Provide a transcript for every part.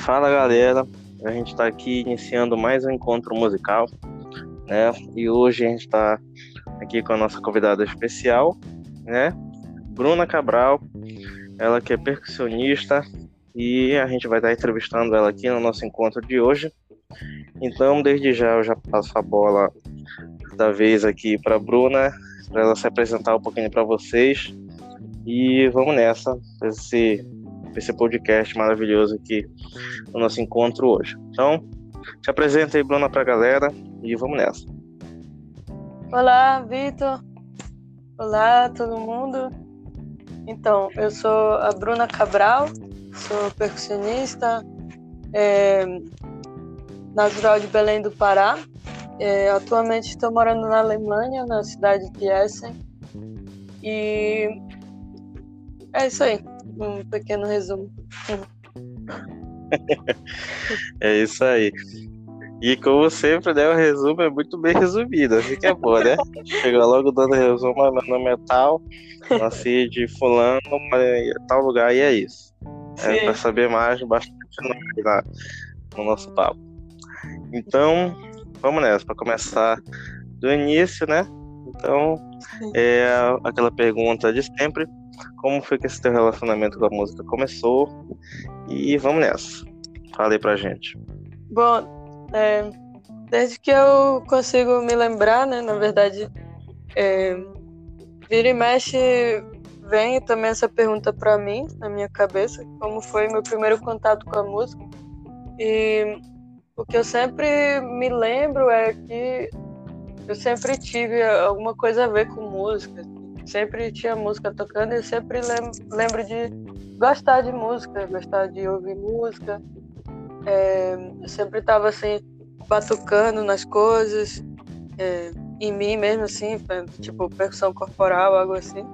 Fala galera, a gente está aqui iniciando mais um encontro musical, né? E hoje a gente está aqui com a nossa convidada especial, né? Bruna Cabral, ela que é percussionista e a gente vai estar entrevistando ela aqui no nosso encontro de hoje. Então, desde já eu já passo a bola da vez aqui para Bruna, para ela se apresentar um pouquinho para vocês. E vamos nessa, esse, esse podcast maravilhoso aqui no nosso encontro hoje. Então, te apresenta aí, Bruna, para a galera e vamos nessa. Olá, Vitor. Olá, todo mundo. Então, eu sou a Bruna Cabral, sou percussionista, é, natural de Belém do Pará. É, atualmente estou morando na Alemanha, na cidade de Essen. E é isso aí, um pequeno resumo. é isso aí. E como sempre, né, o resumo é muito bem resumido, assim que é bom, né? Chega logo dando resumo, meu nome é tal, nasci de fulano, tal lugar, e é isso. É, para saber mais, bastante na, no nosso papo. Então, vamos nessa, para começar do início, né? Então, é aquela pergunta de sempre, como foi que esse teu relacionamento com a música começou? E vamos nessa. Fala aí pra gente. Bom, é, desde que eu consigo me lembrar, né? Na verdade, é, vira e mexe vem também essa pergunta para mim na minha cabeça, como foi meu primeiro contato com a música. E o que eu sempre me lembro é que eu sempre tive alguma coisa a ver com música. Sempre tinha música tocando e eu sempre lembro de gostar de música, gostar de ouvir música. É, eu sempre estava assim, batucando nas coisas, é, em mim mesmo, assim, tipo percussão corporal, algo assim.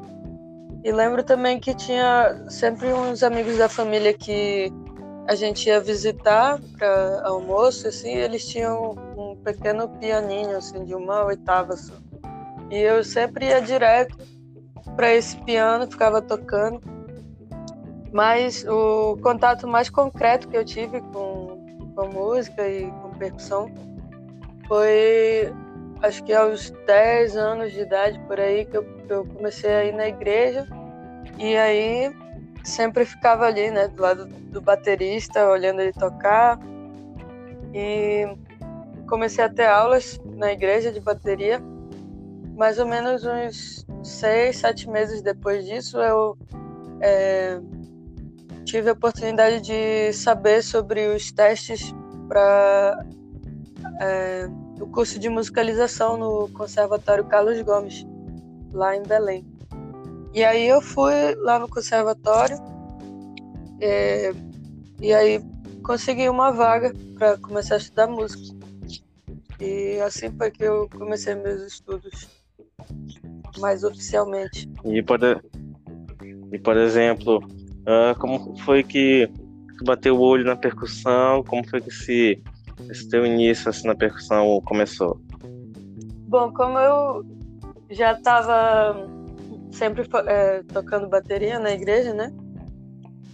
E lembro também que tinha sempre uns amigos da família que a gente ia visitar para almoço, assim, eles tinham um pequeno pianinho, assim, de uma oitava só. E eu sempre ia direto para esse piano, ficava tocando. Mas o contato mais concreto que eu tive com, com música e com percussão foi, acho que aos 10 anos de idade, por aí, que eu, eu comecei a ir na igreja. E aí sempre ficava ali, né, do lado do baterista, olhando ele tocar. E comecei a ter aulas na igreja de bateria. Mais ou menos uns seis, sete meses depois disso, eu é, tive a oportunidade de saber sobre os testes para é, o curso de musicalização no Conservatório Carlos Gomes, lá em Belém. E aí eu fui lá no conservatório é, e aí consegui uma vaga para começar a estudar música. E assim foi que eu comecei meus estudos mais oficialmente. E por, e, por exemplo, uh, como foi que tu bateu o olho na percussão? Como foi que esse, esse teu início assim, na percussão começou? Bom, como eu já estava sempre é, tocando bateria na igreja, né?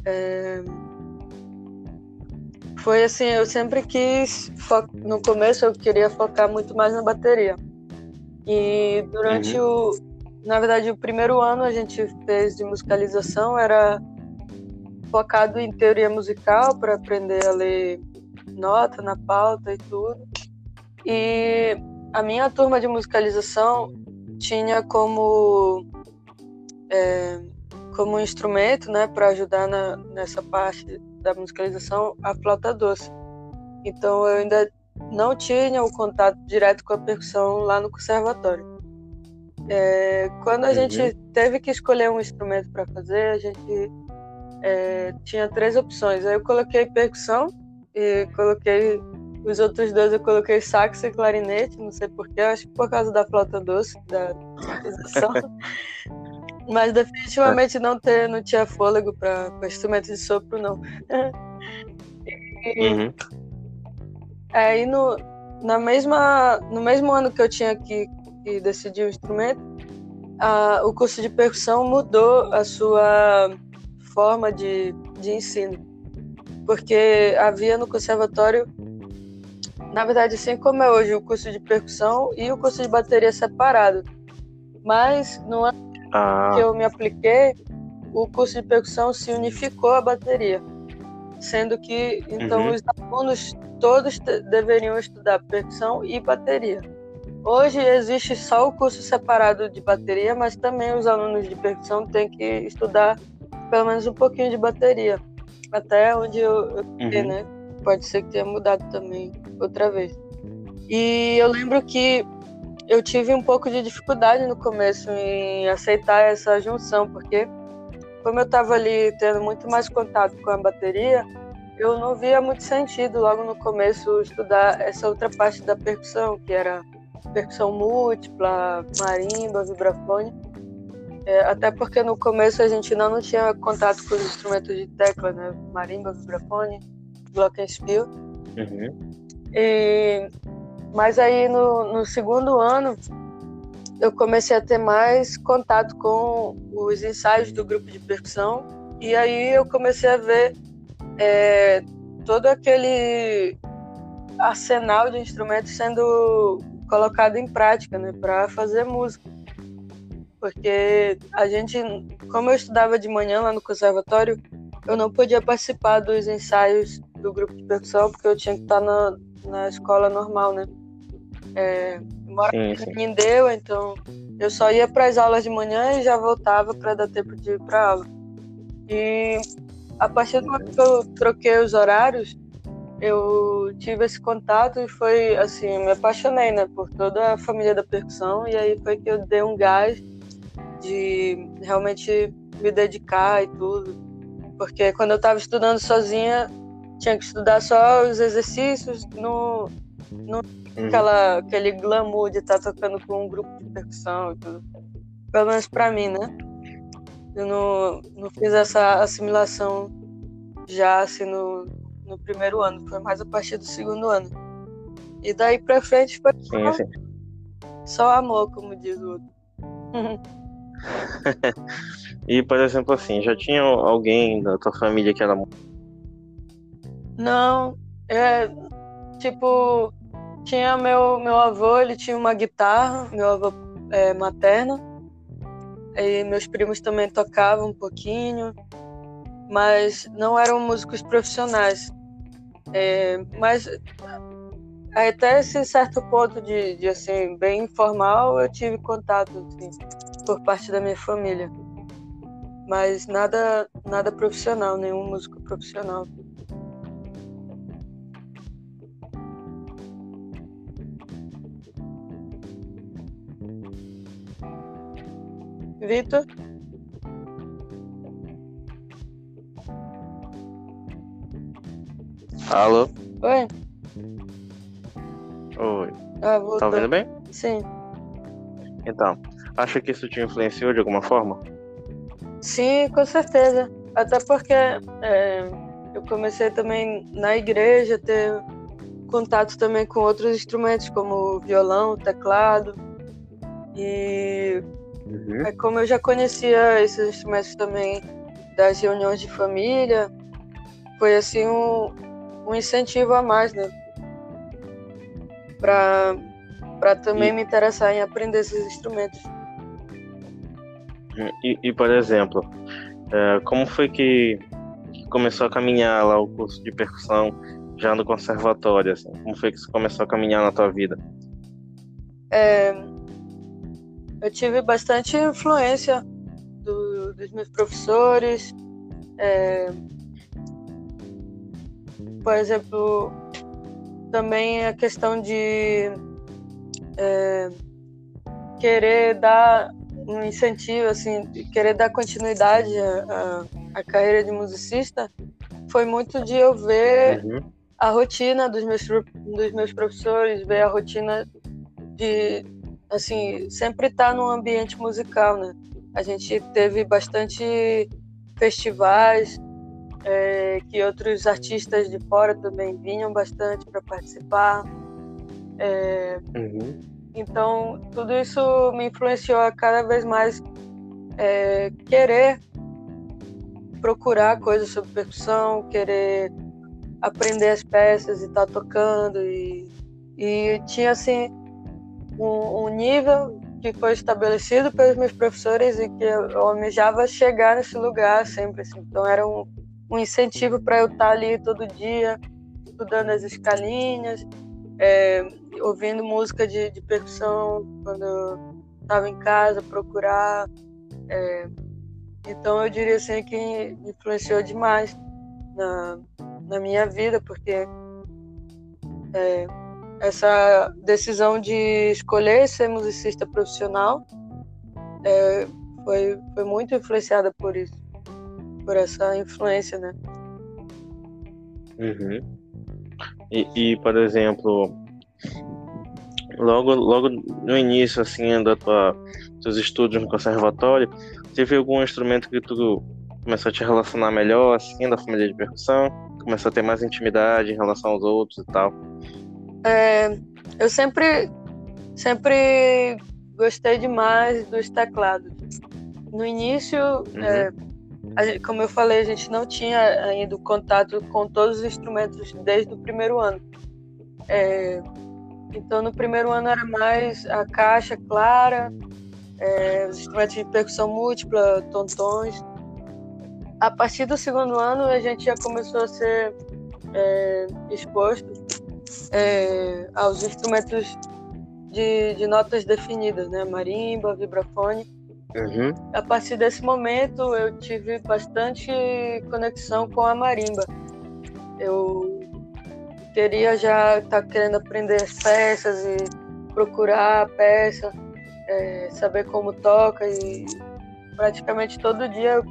É, foi assim, eu sempre quis, no começo eu queria focar muito mais na bateria. E durante uhum. o, na verdade, o primeiro ano a gente fez de musicalização era focado em teoria musical para aprender a ler nota na pauta e tudo. E a minha turma de musicalização tinha como é, como instrumento, né, para ajudar na, nessa parte da musicalização, a flauta doce. Então eu ainda não tinha o contato direto com a percussão lá no conservatório. É, quando a uhum. gente teve que escolher um instrumento para fazer, a gente é, tinha três opções. Aí eu coloquei percussão e coloquei os outros dois eu coloquei sax e clarinete, não sei porquê, acho que por causa da flauta doce, da musicalização. Mas definitivamente não, ter, não tinha fôlego para instrumento de sopro, não. e, uhum. Aí no, na mesma, no mesmo ano que eu tinha que, que decidir o instrumento, a, o curso de percussão mudou a sua forma de, de ensino. porque havia no conservatório, na verdade, assim como é hoje, o curso de percussão e o curso de bateria separado. Mas no ano ah. que eu me apliquei, o curso de percussão se unificou à bateria, sendo que então uhum. os alunos todos deveriam estudar percussão e bateria. Hoje existe só o curso separado de bateria, mas também os alunos de percussão têm que estudar pelo menos um pouquinho de bateria, até onde eu, eu uhum. né? Pode ser que tenha mudado também outra vez. E eu lembro que eu tive um pouco de dificuldade no começo em aceitar essa junção, porque como eu estava ali tendo muito mais contato com a bateria, eu não via muito sentido logo no começo estudar essa outra parte da percussão, que era percussão múltipla, marimba, vibrafone. É, até porque no começo a gente ainda não tinha contato com os instrumentos de tecla, né? Marimba, vibrafone, glockenspiel. Uhum. E, mas aí no, no segundo ano eu comecei a ter mais contato com os ensaios do grupo de percussão e aí eu comecei a ver é, todo aquele arsenal de instrumentos sendo colocado em prática, né, para fazer música. Porque a gente, como eu estudava de manhã lá no conservatório, eu não podia participar dos ensaios do grupo de percussão porque eu tinha que estar na, na escola normal, né? É, moro em deu, então eu só ia para as aulas de manhã e já voltava para dar tempo de ir para aula. E a partir do momento que eu troquei os horários, eu tive esse contato e foi assim, me apaixonei, né, por toda a família da percussão e aí foi que eu dei um gás de realmente me dedicar e tudo. Porque quando eu estava estudando sozinha, tinha que estudar só os exercícios, no. Aquela, aquele glamour de estar tá tocando com um grupo de percussão e tudo. Pelo menos para mim, né? Eu não, não fiz essa assimilação já assim no, no primeiro ano, foi mais a partir do segundo ano. E daí pra frente foi sim, sim. só amor, como diz o outro. e, por exemplo, assim, já tinha alguém da tua família que era. Não, é. Tipo, tinha meu, meu avô, ele tinha uma guitarra, meu avô é, materno. E meus primos também tocavam um pouquinho mas não eram músicos profissionais. É, mas até esse certo ponto de, de, assim bem informal eu tive contato assim, por parte da minha família mas nada nada profissional nenhum músico profissional Vitor Alô? Oi. Oi. Ah, Tá ouvindo bem? Sim. Então, acha que isso te influenciou de alguma forma? Sim, com certeza. Até porque é, eu comecei também na igreja a ter contato também com outros instrumentos, como violão, teclado. E uhum. é como eu já conhecia esses instrumentos também das reuniões de família, foi assim um, um incentivo a mais, né? Para para também e... me interessar em aprender esses instrumentos. E, e por exemplo, é, como foi que começou a caminhar lá o curso de percussão já no conservatório? Assim? Como foi que você começou a caminhar na tua vida? É, eu tive bastante influência do, dos meus professores, é, por exemplo, também a questão de é, querer dar um incentivo, assim, querer dar continuidade à, à, carreira de musicista, foi muito de eu ver uhum. a rotina dos meus, dos meus professores, ver a rotina de, assim, sempre estar tá num ambiente musical, né? A gente teve bastante festivais, é, que outros artistas de fora também vinham bastante para participar. É, uhum. Então, tudo isso me influenciou a cada vez mais é, querer procurar coisas sobre percussão, querer aprender as peças e estar tá tocando e, e tinha assim um, nível que foi estabelecido pelos meus professores e que eu almejava chegar nesse lugar sempre assim. então era um, um incentivo para eu estar tá ali todo dia estudando as escalinhas é, ouvindo música de, de percussão quando eu estava em casa procurar é, então eu diria assim que influenciou demais na, na minha vida, porque é, essa decisão de escolher ser musicista profissional é, foi, foi muito influenciada por isso, por essa influência, né? Uhum. E, e, por exemplo, logo, logo no início assim da tua, dos estudos no conservatório, Teve algum instrumento que tu começou a te relacionar melhor, assim, da família de percussão? Começou a ter mais intimidade em relação aos outros e tal? É, eu sempre, sempre gostei demais dos teclados. No início, uhum. é, como eu falei, a gente não tinha ainda contato com todos os instrumentos desde o primeiro ano. É, então, no primeiro ano era mais a caixa clara, é, os instrumentos de percussão múltipla, tontões. A partir do segundo ano, a gente já começou a ser é, exposto é, aos instrumentos de, de, notas definidas, né? Marimba, vibrafone. Uhum. A partir desse momento, eu tive bastante conexão com a marimba. Eu queria já estar tá querendo aprender as peças e procurar a peça é, saber como toca e praticamente todo dia eu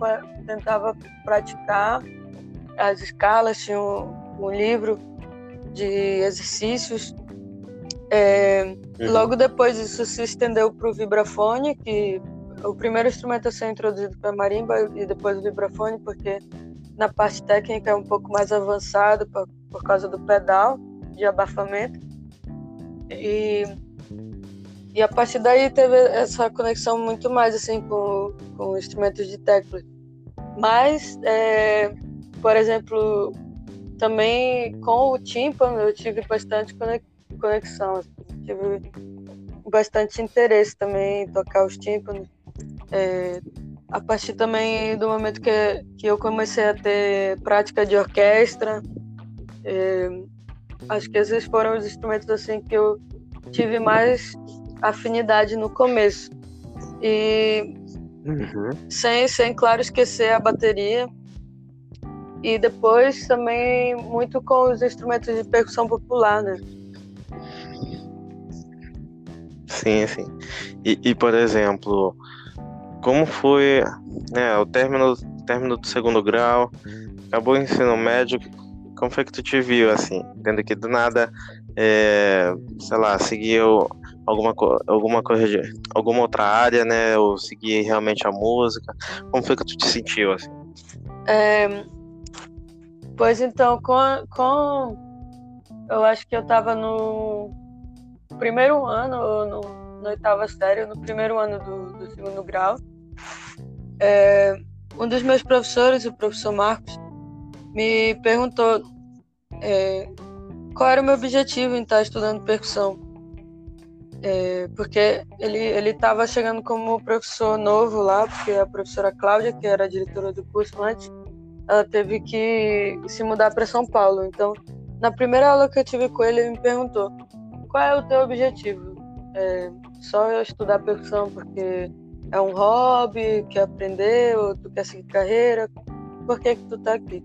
tentava praticar as escalas, tinha um, um livro de exercícios. É, uhum. Logo depois isso se estendeu para o vibrafone, que o primeiro instrumento a ser introduzido foi a marimba e depois o vibrafone, porque na parte técnica é um pouco mais avançado por, por causa do pedal de abafamento. E e a partir daí teve essa conexão muito mais assim com, com instrumentos de tecla. Mas, é, por exemplo, também com o tímpano eu tive bastante conexão. Assim, tive bastante interesse também em tocar os tímpanos. É, a partir também do momento que, que eu comecei a ter prática de orquestra, é, acho que esses foram os instrumentos assim que eu tive mais afinidade no começo. E uhum. sem, sem, claro, esquecer a bateria. E depois também muito com os instrumentos de percussão popular, né? Sim, sim. E, e por exemplo, como foi né, o término, término do segundo grau, acabou o ensino médio, como foi que tu te viu, assim, tendo que do nada, é, sei lá, seguiu alguma, alguma coisa de alguma outra área, né? Ou seguir realmente a música? Como foi que tu te sentiu assim? É, pois então, com, com eu acho que eu estava no primeiro ano, no, no oitava série, no primeiro ano do, do segundo grau. É, um dos meus professores, o professor Marcos, me perguntou é, qual era o meu objetivo em estar estudando percussão. É, porque ele ele estava chegando como professor novo lá, porque a professora Cláudia, que era a diretora do curso antes, ela teve que se mudar para São Paulo. Então, na primeira aula que eu tive com ele, ele me perguntou: qual é o teu objetivo? É, só eu estudar percussão porque é um hobby, quer aprender, ou tu quer seguir carreira? Por que que tu tá aqui?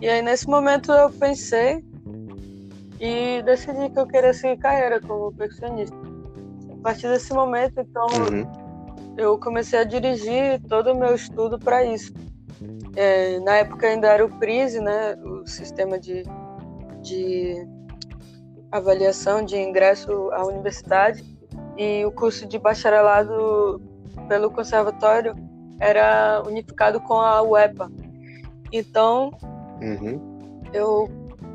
E aí nesse momento eu pensei e decidi que eu queria seguir carreira como percussionista. A partir desse momento, então, uhum. eu comecei a dirigir todo o meu estudo para isso. É, na época ainda era o PRISE, né, o sistema de, de avaliação de ingresso à universidade, e o curso de bacharelado pelo conservatório era unificado com a UEPA. Então, uhum. eu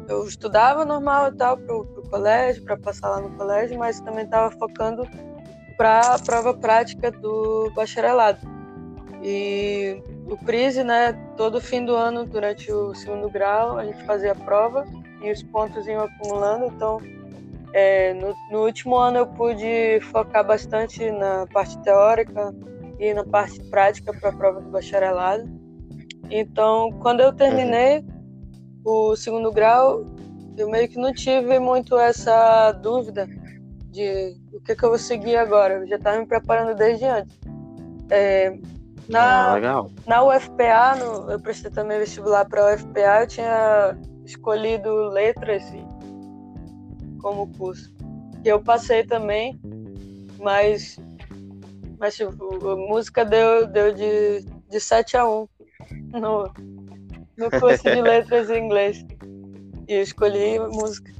eu estudava normal e tal pro, pro colégio, para passar lá no colégio, mas também estava focando para a prova prática do bacharelado. E o Prise, né, todo fim do ano, durante o segundo grau, a gente fazia a prova e os pontos iam acumulando. Então, é, no, no, último ano eu pude focar bastante na parte teórica e na parte prática para a prova do bacharelado. Então, quando eu terminei o segundo grau, eu meio que não tive muito essa dúvida de o que, que eu vou seguir agora. Eu já estava me preparando desde antes. É, na, ah, na UFPA, no, eu prestei também vestibular para a UFPA, eu tinha escolhido letras como curso. E eu passei também, mas, mas tipo, música deu, deu de, de 7 a 1 no, no curso de letras em inglês. E eu escolhi música.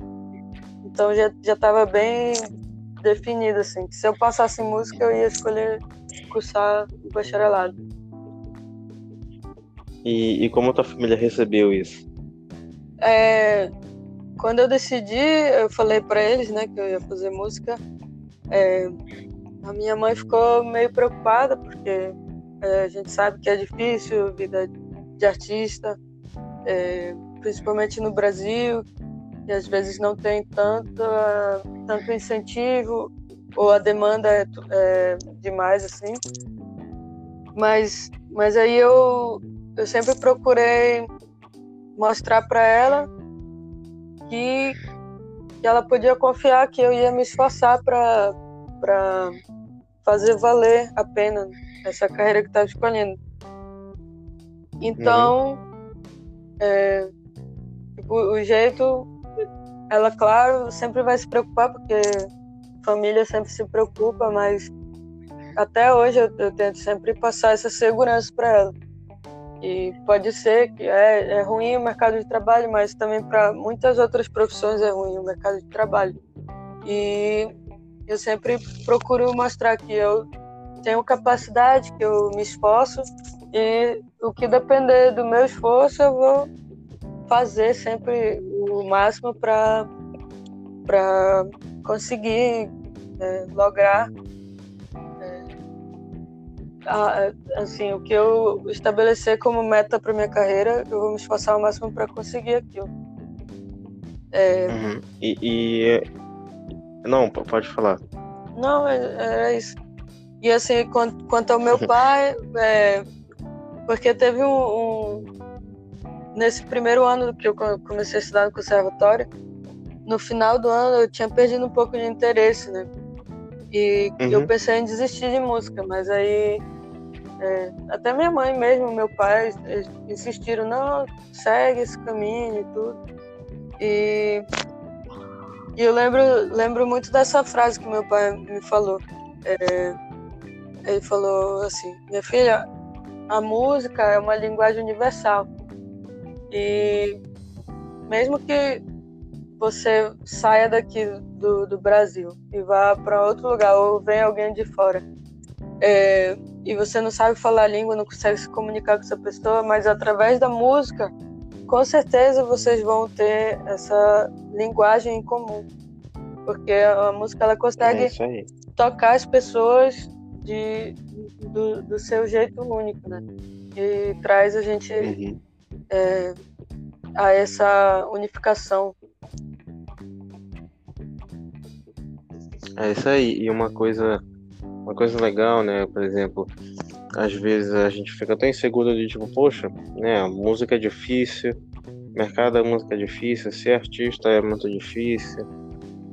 Então já, já tava bem definido, assim, que se eu passasse música eu ia escolher cursar o bacharelado. E, e como tua família recebeu isso? É, quando eu decidi, eu falei para eles, né, que eu ia fazer música. É, a minha mãe ficou meio preocupada porque é, a gente sabe que é difícil vida de artista, é, principalmente no Brasil, e às vezes não tem tanto, tanto incentivo ou a demanda é, é demais assim. Mas, mas aí eu, eu sempre procurei mostrar para ela que, que ela podia confiar que eu ia me esforçar para fazer valer a pena essa carreira que estava escolhendo. Então, uhum. é, tipo, o jeito, ela, claro, sempre vai se preocupar, porque família sempre se preocupa, mas até hoje eu, eu tento sempre passar essa segurança para ela. E pode ser que é, é ruim o mercado de trabalho, mas também para muitas outras profissões é ruim o mercado de trabalho. E eu sempre procuro mostrar que eu tenho capacidade, que eu me esforço e o que depender do meu esforço eu vou fazer sempre o máximo para para conseguir é, lograr é, a, assim o que eu estabelecer como meta para minha carreira eu vou me esforçar ao máximo para conseguir aquilo. É... uhum. e, e, não pode falar. Não é, é isso. E assim quanto, quanto ao meu pai é, porque teve um, um, nesse primeiro ano que eu comecei a estudar no conservatório no final do ano eu tinha perdido um pouco de interesse né e uhum. eu pensei em desistir de música, mas aí é, até minha mãe mesmo, meu pai, insistiram, não, segue esse caminho e tudo. E, e eu lembro, lembro muito dessa frase que meu pai me falou. É, ele falou assim, minha filha, a música é uma linguagem universal. E mesmo que você saia daqui do, do Brasil e vá para outro lugar ou vem alguém de fora é, e você não sabe falar a língua, não consegue se comunicar com essa pessoa, mas através da música, com certeza vocês vão ter essa linguagem em comum, porque a música ela consegue é tocar as pessoas de, do, do, seu jeito único, né? E traz a gente uhum. é, a essa unificação É isso aí. E uma coisa, uma coisa legal, né? Por exemplo, às vezes a gente fica tão inseguro de tipo, poxa, né? Música é difícil, mercado da música é difícil, ser artista é muito difícil.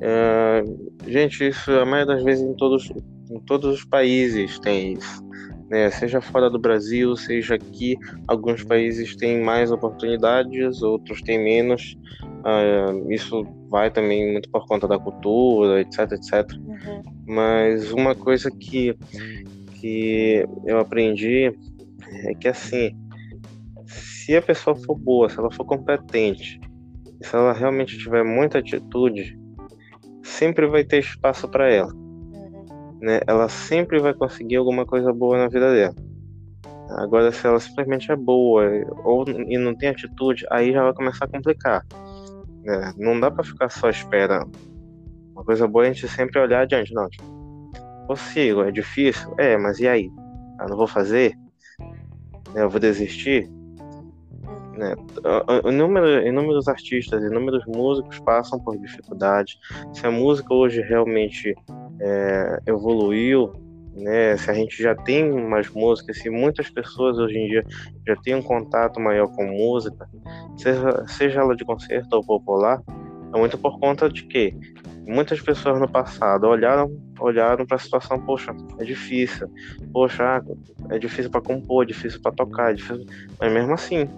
É, gente, isso a maioria das vezes em todos, em todos os países tem isso. Né? Seja fora do Brasil, seja aqui, alguns países têm mais oportunidades, outros têm menos. Uh, isso vai também muito por conta da cultura, etc, etc. Uhum. Mas uma coisa que, que eu aprendi é que assim, se a pessoa for boa, se ela for competente, se ela realmente tiver muita atitude, sempre vai ter espaço para ela. Uhum. Né? Ela sempre vai conseguir alguma coisa boa na vida dela. Agora, se ela simplesmente é boa ou, e não tem atitude, aí já vai começar a complicar. É, não dá para ficar só esperando. Uma coisa boa é a gente sempre olhar adiante. Não, tipo, consigo, é difícil? É, mas e aí? Eu não vou fazer? né, eu vou desistir. Né? Inúmeros, inúmeros artistas, inúmeros músicos passam por dificuldades. Se a música hoje realmente é, evoluiu, né? Se a gente já tem mais música, se muitas pessoas hoje em dia já têm um contato maior com música, seja, seja ela de concerto ou popular, é muito por conta de que muitas pessoas no passado olharam olharam para a situação, poxa, é difícil, poxa, é difícil para compor, é difícil para tocar, é difícil... mas mesmo assim,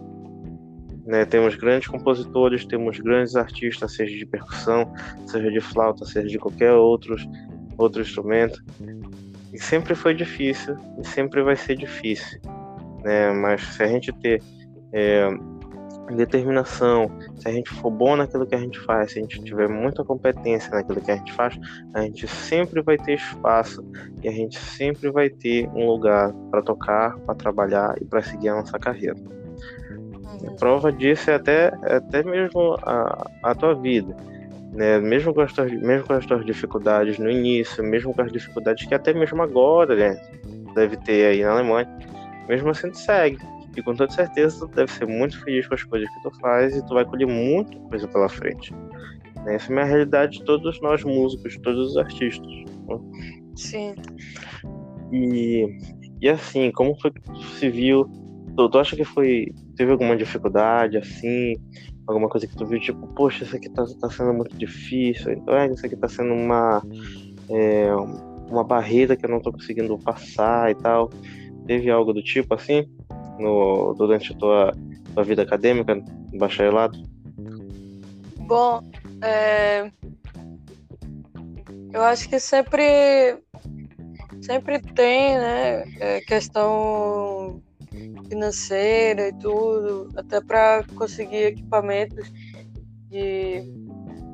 né, temos grandes compositores, temos grandes artistas, seja de percussão, seja de flauta, seja de qualquer outros, outro instrumento. E sempre foi difícil e sempre vai ser difícil. Né? Mas se a gente ter é, determinação, se a gente for bom naquilo que a gente faz, se a gente tiver muita competência naquilo que a gente faz, a gente sempre vai ter espaço e a gente sempre vai ter um lugar para tocar, para trabalhar e para seguir a nossa carreira. A uhum. prova disso é até, é até mesmo a, a tua vida. Né? Mesmo, com as tuas, mesmo com as tuas dificuldades no início, mesmo com as dificuldades que até mesmo agora né, deve ter aí na Alemanha, mesmo assim tu segue e com toda certeza tu deve ser muito feliz com as coisas que tu faz e tu vai colher muita coisa pela frente. Essa é a realidade de todos nós músicos, todos os artistas. Né? Sim. E, e assim, como foi que tu se viu? Tu, tu acha que foi. Teve alguma dificuldade, assim? Alguma coisa que tu viu, tipo, poxa, isso aqui tá, tá sendo muito difícil, então é, isso aqui tá sendo uma. É, uma barreira que eu não tô conseguindo passar e tal. Teve algo do tipo assim? no, durante a tua, tua vida acadêmica, no bacharelado? Bom, é... eu acho que sempre, sempre tem, né, é, questão financeira e tudo, até para conseguir equipamentos que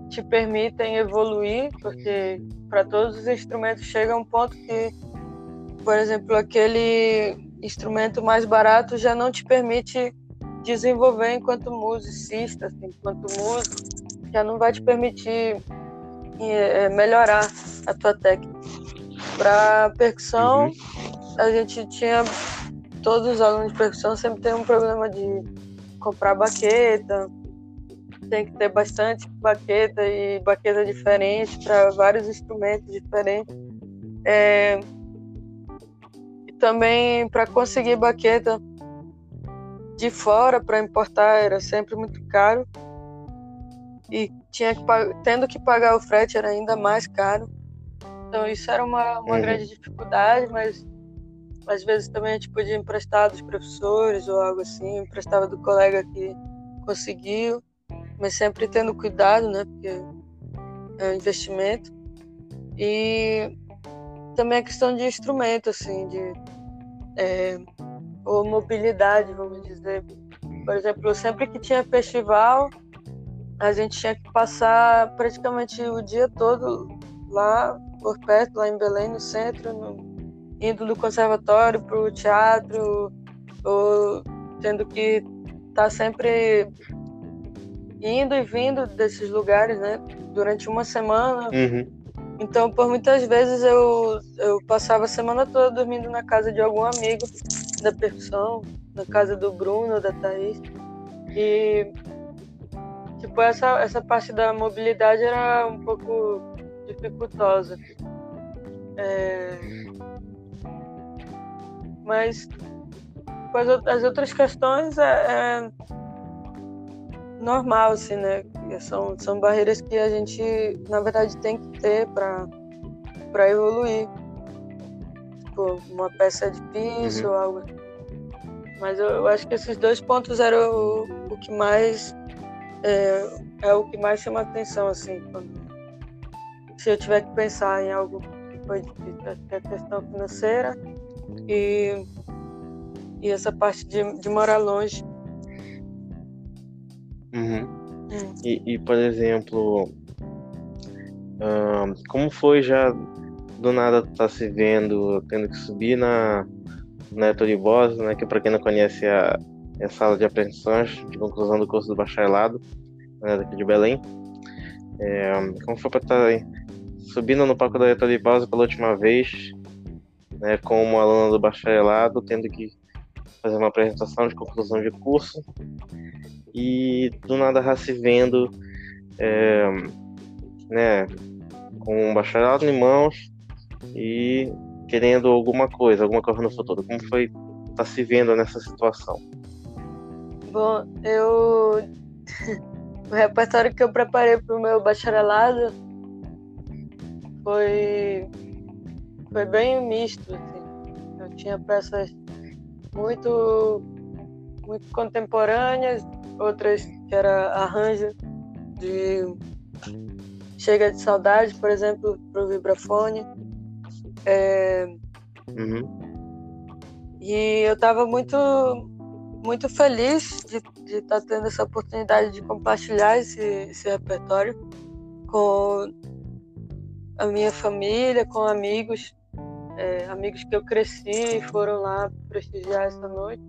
te permitem evoluir, porque para todos os instrumentos chega um ponto que, por exemplo, aquele instrumento mais barato já não te permite desenvolver enquanto musicista, assim, enquanto músico, já não vai te permitir é, melhorar a tua técnica. Para percussão, uhum. a gente tinha todos os alunos de percussão sempre tem um problema de comprar baqueta, tem que ter bastante baqueta e baqueta diferente para vários instrumentos diferentes. É, também para conseguir baqueta de fora para importar era sempre muito caro e tinha que tendo que pagar o frete era ainda mais caro então isso era uma, uma uhum. grande dificuldade mas às vezes também a gente podia emprestar dos professores ou algo assim emprestava do colega que conseguiu mas sempre tendo cuidado né porque é um investimento e também a questão de instrumento assim de é, ou mobilidade, vamos dizer. Por exemplo, sempre que tinha festival, a gente tinha que passar praticamente o dia todo lá por perto, lá em Belém, no centro, no, indo do conservatório para o teatro, ou tendo que estar tá sempre indo e vindo desses lugares, né? Durante uma semana. Uhum. Então, por muitas vezes eu, eu passava a semana toda dormindo na casa de algum amigo da percussão, na casa do Bruno, da Thaís. E, tipo, essa, essa parte da mobilidade era um pouco dificultosa. É... Mas as outras questões é, é normal, assim, né? São, são barreiras que a gente, na verdade, tem que ter para evoluir. Tipo, uma peça de piso uhum. algo. Mas eu, eu, acho que esses dois pontos eram o, o que mais. É, é, o que mais chama atenção, assim. Quando, se eu tiver que pensar em algo que foi difícil, acho que é a questão financeira e, e essa parte de, de morar longe. Uhum. E, e, por exemplo, como foi já do nada tá se vendo, tendo que subir na, na Boss, né, que para quem não conhece é, é a sala de apreensões de conclusão do curso do bacharelado, né, daqui de Belém. É, como foi para estar tá subindo no palco da Boss pela última vez, né, como aluna do bacharelado, tendo que fazer uma apresentação de conclusão de curso e do nada se vendo é, né, com um bacharelado em mãos e querendo alguma coisa, alguma coisa no futuro. Como foi tá se vendo nessa situação? Bom, eu o repertório que eu preparei para o meu bacharelado foi foi bem misto, assim. Eu tinha peças muito muito contemporâneas, outras que era arranjo de Chega de Saudade, por exemplo, para o vibrafone. É... Uhum. E eu estava muito, muito feliz de estar tá tendo essa oportunidade de compartilhar esse, esse repertório com a minha família, com amigos, é, amigos que eu cresci foram lá prestigiar essa noite.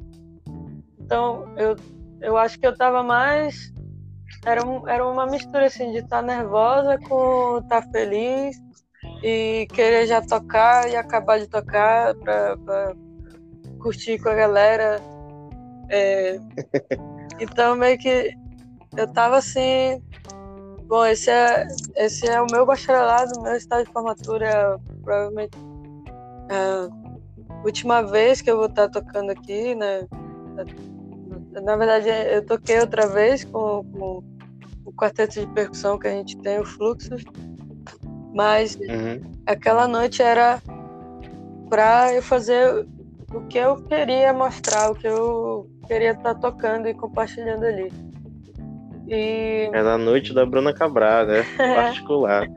Então, eu, eu acho que eu estava mais era, um, era uma mistura assim de estar tá nervosa com estar tá feliz e querer já tocar e acabar de tocar para curtir com a galera. É, então meio que eu tava assim, bom, esse é, esse é o meu bacharelado, meu estado de formatura, provavelmente a última vez que eu vou estar tá tocando aqui, né? Na verdade, eu toquei outra vez com, com o quarteto de percussão que a gente tem, o Fluxos. Mas uhum. aquela noite era para eu fazer o que eu queria mostrar, o que eu queria estar tá tocando e compartilhando ali. E... É na noite da Bruna Cabral, né? Particular.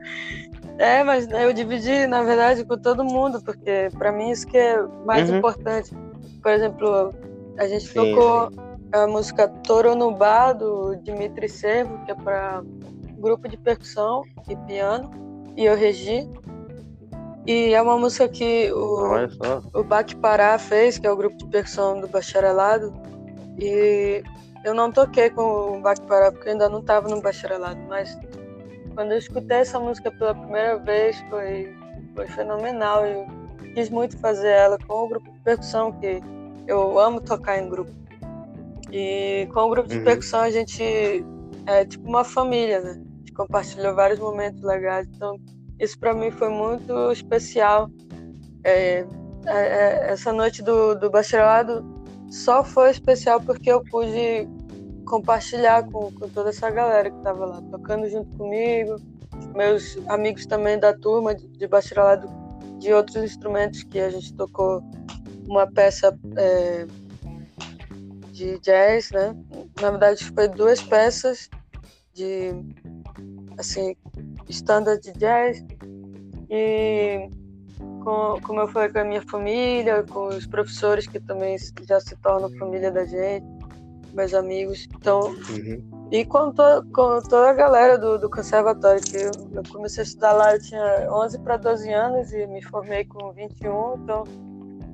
É, mas eu dividi, na verdade, com todo mundo, porque para mim isso que é mais uhum. importante. Por exemplo, a gente sim, tocou sim a música Toronubá, do Dimitri Servo, que é para grupo de percussão e piano, e eu regi. E é uma música que o, o Baque Pará fez, que é o grupo de percussão do bacharelado. E eu não toquei com o Baque Pará, porque eu ainda não estava no bacharelado, mas quando eu escutei essa música pela primeira vez, foi, foi fenomenal. Eu quis muito fazer ela com o grupo de percussão, que eu amo tocar em grupo. E com o grupo de uhum. percussão a gente é tipo uma família, né? A gente compartilhou vários momentos legais. Então, isso para mim foi muito especial. É, é, é, essa noite do, do bacharelado só foi especial porque eu pude compartilhar com, com toda essa galera que estava lá, tocando junto comigo, meus amigos também da turma de, de bacharelado de outros instrumentos que a gente tocou uma peça é, de jazz, né? Na verdade, foi duas peças de, assim, standard de jazz. E com, como eu falei com a minha família, com os professores que também já se tornam família da gente, meus amigos. Então, uhum. e com, to, com toda a galera do, do conservatório, que eu, eu comecei a estudar lá, eu tinha 11 para 12 anos e me formei com 21, então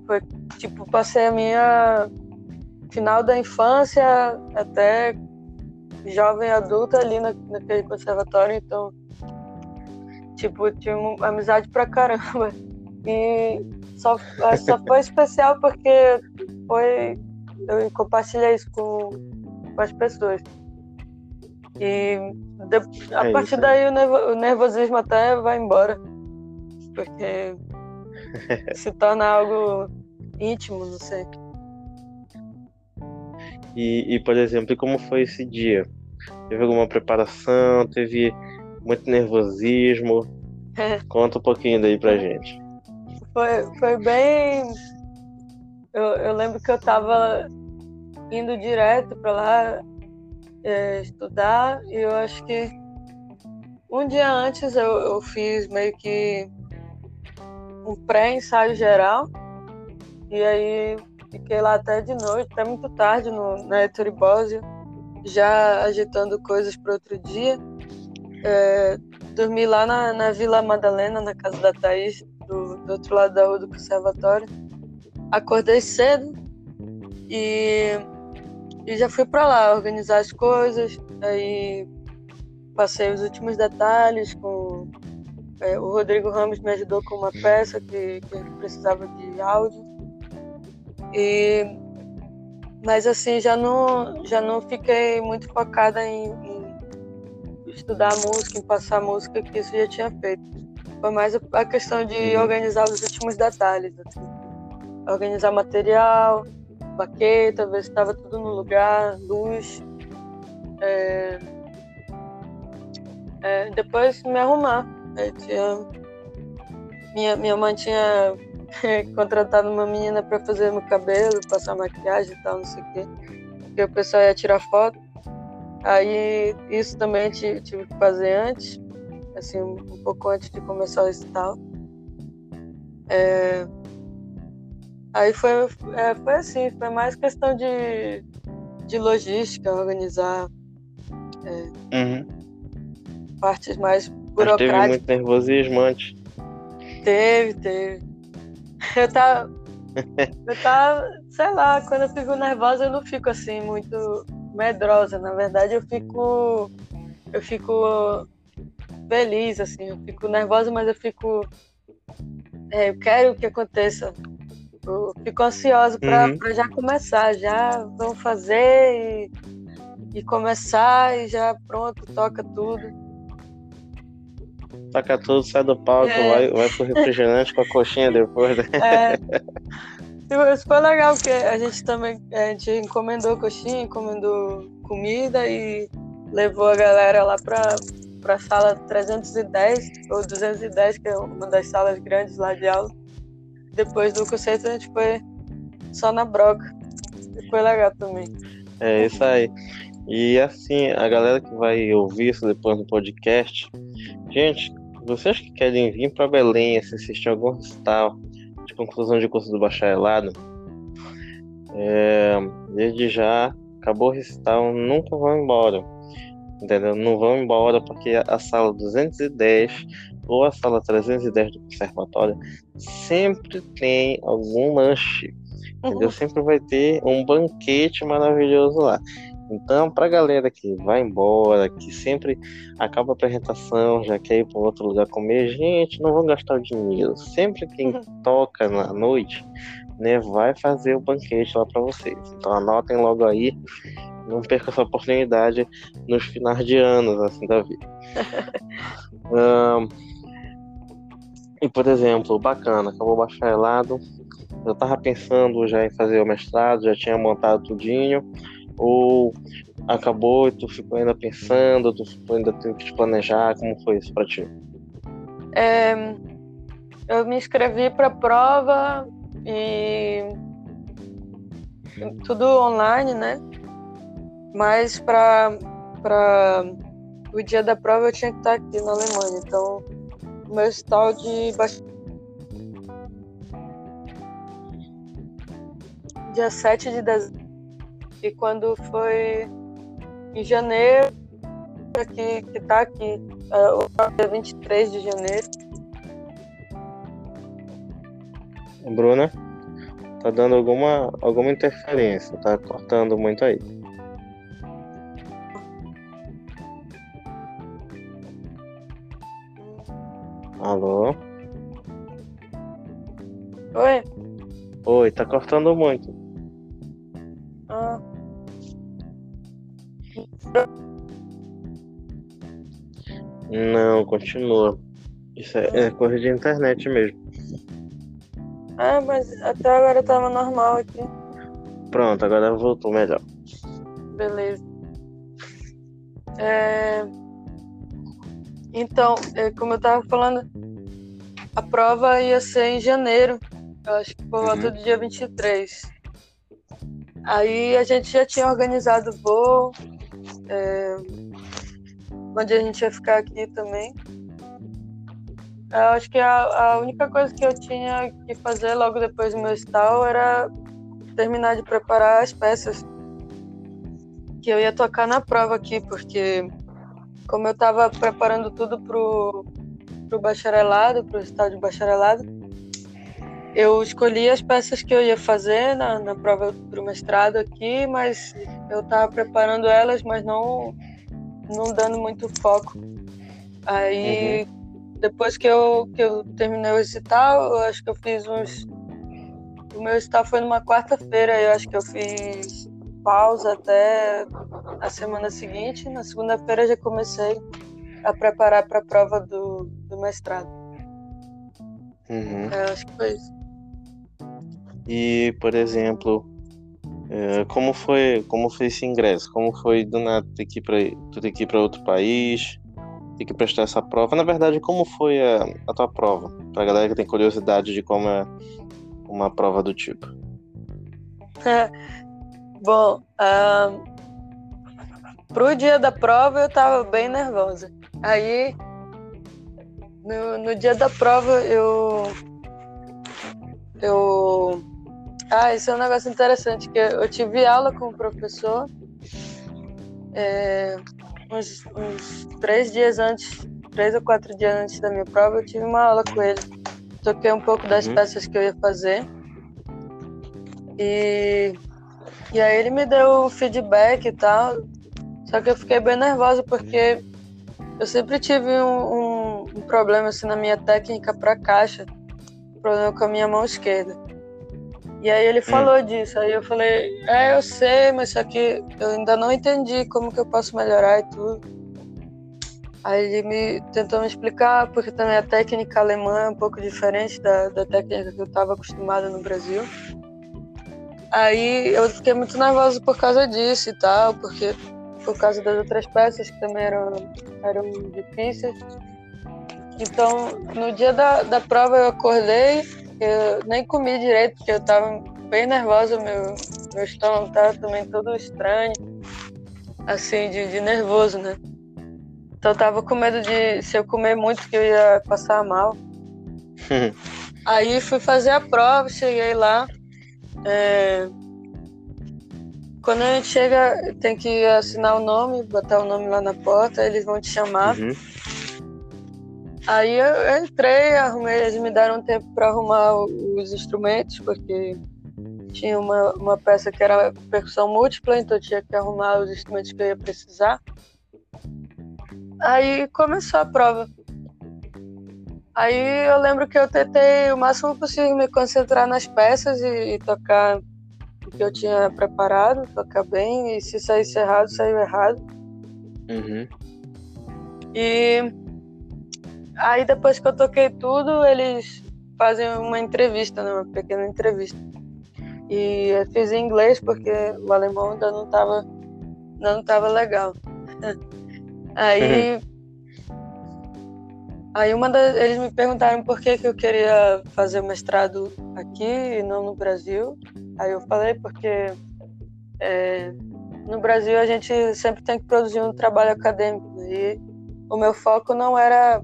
foi tipo, passei a minha final da infância até jovem adulta ali na, naquele conservatório, então, tipo, tinha uma amizade pra caramba. E só, só foi especial porque foi. Eu compartilhei isso com, com as pessoas. E de, a é partir isso, daí o, nervo, o nervosismo até vai embora. Porque se torna algo íntimo, não sei. E, e, por exemplo, como foi esse dia? Teve alguma preparação? Teve muito nervosismo? Conta um pouquinho daí pra gente. Foi, foi bem. Eu, eu lembro que eu tava indo direto para lá é, estudar e eu acho que um dia antes eu, eu fiz meio que um pré-ensaio geral e aí Fiquei lá até de noite, até muito tarde no, na Etoribósio, já agitando coisas para outro dia. É, dormi lá na, na, Vila Madalena, na casa da Thaís, do, do outro lado da rua do conservatório. Acordei cedo e, e já fui para lá organizar as coisas. Aí passei os últimos detalhes com é, o Rodrigo Ramos me ajudou com uma peça que, que precisava de áudio. E mas assim, já não, já não fiquei muito focada em, em estudar música, em passar música, que isso já tinha feito. Foi mais a questão de uhum. organizar os últimos detalhes. Assim. Organizar material, baqueta, ver se estava tudo no lugar, luz. É... É, depois me arrumar. Tinha... Minha, minha mãe tinha contratado uma menina para fazer meu cabelo, passar maquiagem e tal, não sei o quê. Porque o pessoal ia tirar foto. Aí isso também tive, tive que fazer antes, assim, um pouco antes de começar o recital. É... Aí foi, é, foi assim, foi mais questão de, de logística, organizar é, uhum. partes mais burocráticas. Mas teve muito nervosismo antes. Teve, teve. Eu tava. eu tava, sei lá, quando eu fico nervosa eu não fico assim muito medrosa. Na verdade, eu fico. Eu fico feliz, assim. Eu fico nervosa, mas eu fico. É, eu quero que aconteça. Eu fico ansiosa para uhum. já começar. Já vamos fazer e, e começar e já pronto, toca tudo. Toca tudo, sai do palco, é. vai, vai pro refrigerante com a coxinha depois. Né? É. Isso foi legal, porque a gente também a gente encomendou coxinha, encomendou comida e levou a galera lá para para a sala 310 ou 210, que é uma das salas grandes lá de aula. Depois do concerto a gente foi só na broca. Foi legal também. É isso aí. E assim, a galera que vai ouvir isso depois no podcast, gente, vocês que querem vir para Belém assistir algum recital de conclusão de curso do bacharelado, é, desde já, acabou o recital, nunca vão embora. Entendeu? Não vão embora porque a sala 210 ou a sala 310 do conservatório sempre tem algum lanche. Entendeu? Uhum. Sempre vai ter um banquete maravilhoso lá. Então, para a galera que vai embora, que sempre acaba a apresentação, já quer ir para outro lugar comer, gente, não vão gastar o dinheiro. Sempre quem uhum. toca na noite, né, vai fazer o banquete lá para vocês. Então, anotem logo aí, não perca essa oportunidade nos finais de anos assim da vida. um, e por exemplo, bacana, acabou o bacharelado, eu tava pensando já em fazer o mestrado, já tinha montado tudinho ou acabou e tu ficou ainda pensando, tu ainda tendo que te planejar? Como foi isso para ti? É, eu me inscrevi para prova e tudo online, né? Mas para para o dia da prova eu tinha que estar aqui na Alemanha, então meu estado de dia 7 de dezembro e quando foi em janeiro, que, que tá aqui, uh, o dia 23 de janeiro. Bruna, tá dando alguma, alguma interferência, tá cortando muito aí. Alô? Oi? Oi, tá cortando muito. Não, continua. Isso é, é coisa de internet mesmo. Ah, mas até agora tava normal aqui. Pronto, agora voltou melhor. Beleza. É... Então, é, como eu tava falando, a prova ia ser em janeiro. Eu acho que por volta uhum. do dia 23. Aí a gente já tinha organizado o voo. É onde a gente ia ficar aqui também. Eu acho que a, a única coisa que eu tinha que fazer logo depois do meu stall era terminar de preparar as peças que eu ia tocar na prova aqui, porque como eu estava preparando tudo pro, pro bacharelado, pro estado de bacharelado, eu escolhi as peças que eu ia fazer na, na prova do mestrado aqui, mas eu estava preparando elas, mas não não dando muito foco. Aí, uhum. depois que eu, que eu terminei o recital, eu acho que eu fiz uns. O meu recital foi numa quarta-feira, eu acho que eu fiz pausa até a semana seguinte. Na segunda-feira já comecei a preparar para a prova do, do mestrado. Uhum. É, acho que foi isso. E, por exemplo, é, como foi como foi esse ingresso? Como foi do nada ter que ir para outro país, ter que prestar essa prova? Na verdade, como foi a, a tua prova? Para galera que tem curiosidade de como é uma prova do tipo. Bom, um, pro dia da prova eu tava bem nervosa. Aí, no, no dia da prova eu. Eu. Ah, isso é um negócio interessante, que eu tive aula com o professor é, uns, uns três dias antes, três ou quatro dias antes da minha prova, eu tive uma aula com ele. Toquei um pouco das uhum. peças que eu ia fazer. E e aí ele me deu feedback e tal. Só que eu fiquei bem nervosa porque eu sempre tive um, um, um problema assim na minha técnica para caixa, problema com a minha mão esquerda. E aí ele hum. falou hum. disso. Aí eu falei, é, eu sei, mas só que eu ainda não entendi como que eu posso melhorar e tudo. Aí ele me tentou me explicar, porque também a técnica alemã é um pouco diferente da, da técnica que eu estava acostumada no Brasil. Aí eu fiquei muito nervosa por causa disso e tal, porque por causa das outras peças que também eram, eram difíceis. Então, no dia da, da prova eu acordei, eu nem comi direito, porque eu tava bem nervosa, meu, meu estômago tava também todo estranho, assim, de, de nervoso, né? Então eu tava com medo de, se eu comer muito, que eu ia passar mal. Aí fui fazer a prova, cheguei lá, é... Quando a gente chega, tem que assinar o nome, botar o nome lá na porta, eles vão te chamar. Uhum. Aí eu entrei, arrumei, eles me deram um tempo para arrumar os instrumentos, porque tinha uma, uma peça que era percussão múltipla, então eu tinha que arrumar os instrumentos que eu ia precisar. Aí começou a prova. Aí eu lembro que eu tentei o máximo possível me concentrar nas peças e, e tocar o que eu tinha preparado, tocar bem, e se saísse errado, saiu errado. Uhum. E aí depois que eu toquei tudo, eles fazem uma entrevista, né, uma pequena entrevista. E eu fiz em inglês porque o alemão ainda não estava não tava legal. aí uhum. Aí uma das, eles me perguntaram por que, que eu queria fazer mestrado aqui e não no Brasil. Aí eu falei porque é, no Brasil a gente sempre tem que produzir um trabalho acadêmico e o meu foco não era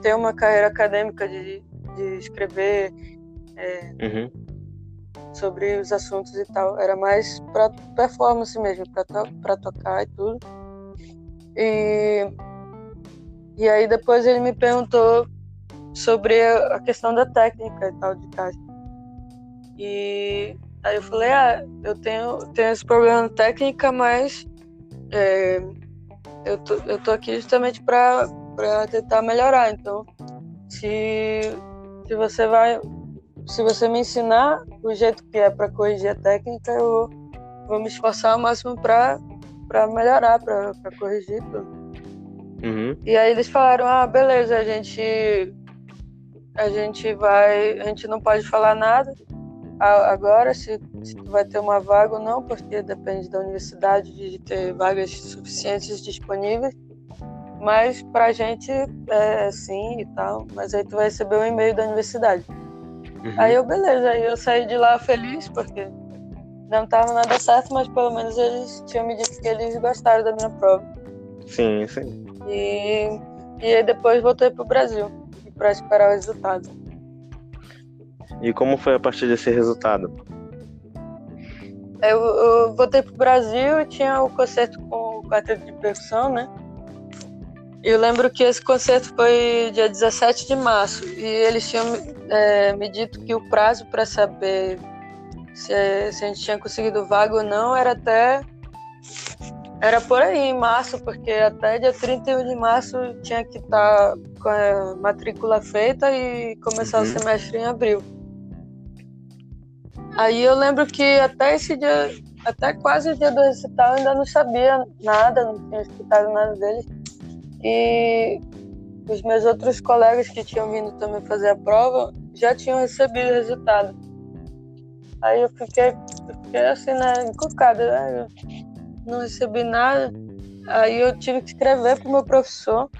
ter uma carreira acadêmica de, de escrever é, uhum. sobre os assuntos e tal. Era mais para performance mesmo, para to tocar e tudo. E e aí depois ele me perguntou sobre a questão da técnica e tal de caixa. E aí eu falei, ah, eu tenho, tenho esse problema de técnica, mas é, eu, tô, eu tô aqui justamente para tentar melhorar. Então, se, se você vai. Se você me ensinar o jeito que é para corrigir a técnica, eu vou me esforçar ao máximo para melhorar, para corrigir tudo. Uhum. E aí eles falaram, ah, beleza, a gente a gente vai, a gente não pode falar nada agora se, se vai ter uma vaga ou não, porque depende da universidade de ter vagas suficientes disponíveis. Mas pra gente é sim e tal, mas aí tu vai receber um e-mail da universidade. Uhum. Aí eu, beleza, aí eu saí de lá feliz, porque não tava nada certo, mas pelo menos eles tinham me dito que eles gostaram da minha prova. Sim, sim. E, e aí depois voltei para o Brasil para esperar o resultado. E como foi a partir desse resultado? Eu, eu voltei para o Brasil e tinha o concerto com o quarteto de percussão, né? Eu lembro que esse concerto foi dia 17 de março e eles tinham é, me dito que o prazo para saber se, se, a gente tinha conseguido vaga ou não era até era por aí, em março, porque até dia 31 de março tinha que estar tá com a matrícula feita e começar uhum. o semestre em abril. Aí eu lembro que até esse dia até quase o dia do recital eu ainda não sabia nada, não tinha escutado nada deles. E os meus outros colegas que tinham vindo também fazer a prova já tinham recebido o resultado. Aí eu fiquei, fiquei assim, né, encucada. Né? Não recebi nada. Aí eu tive que escrever pro meu professor,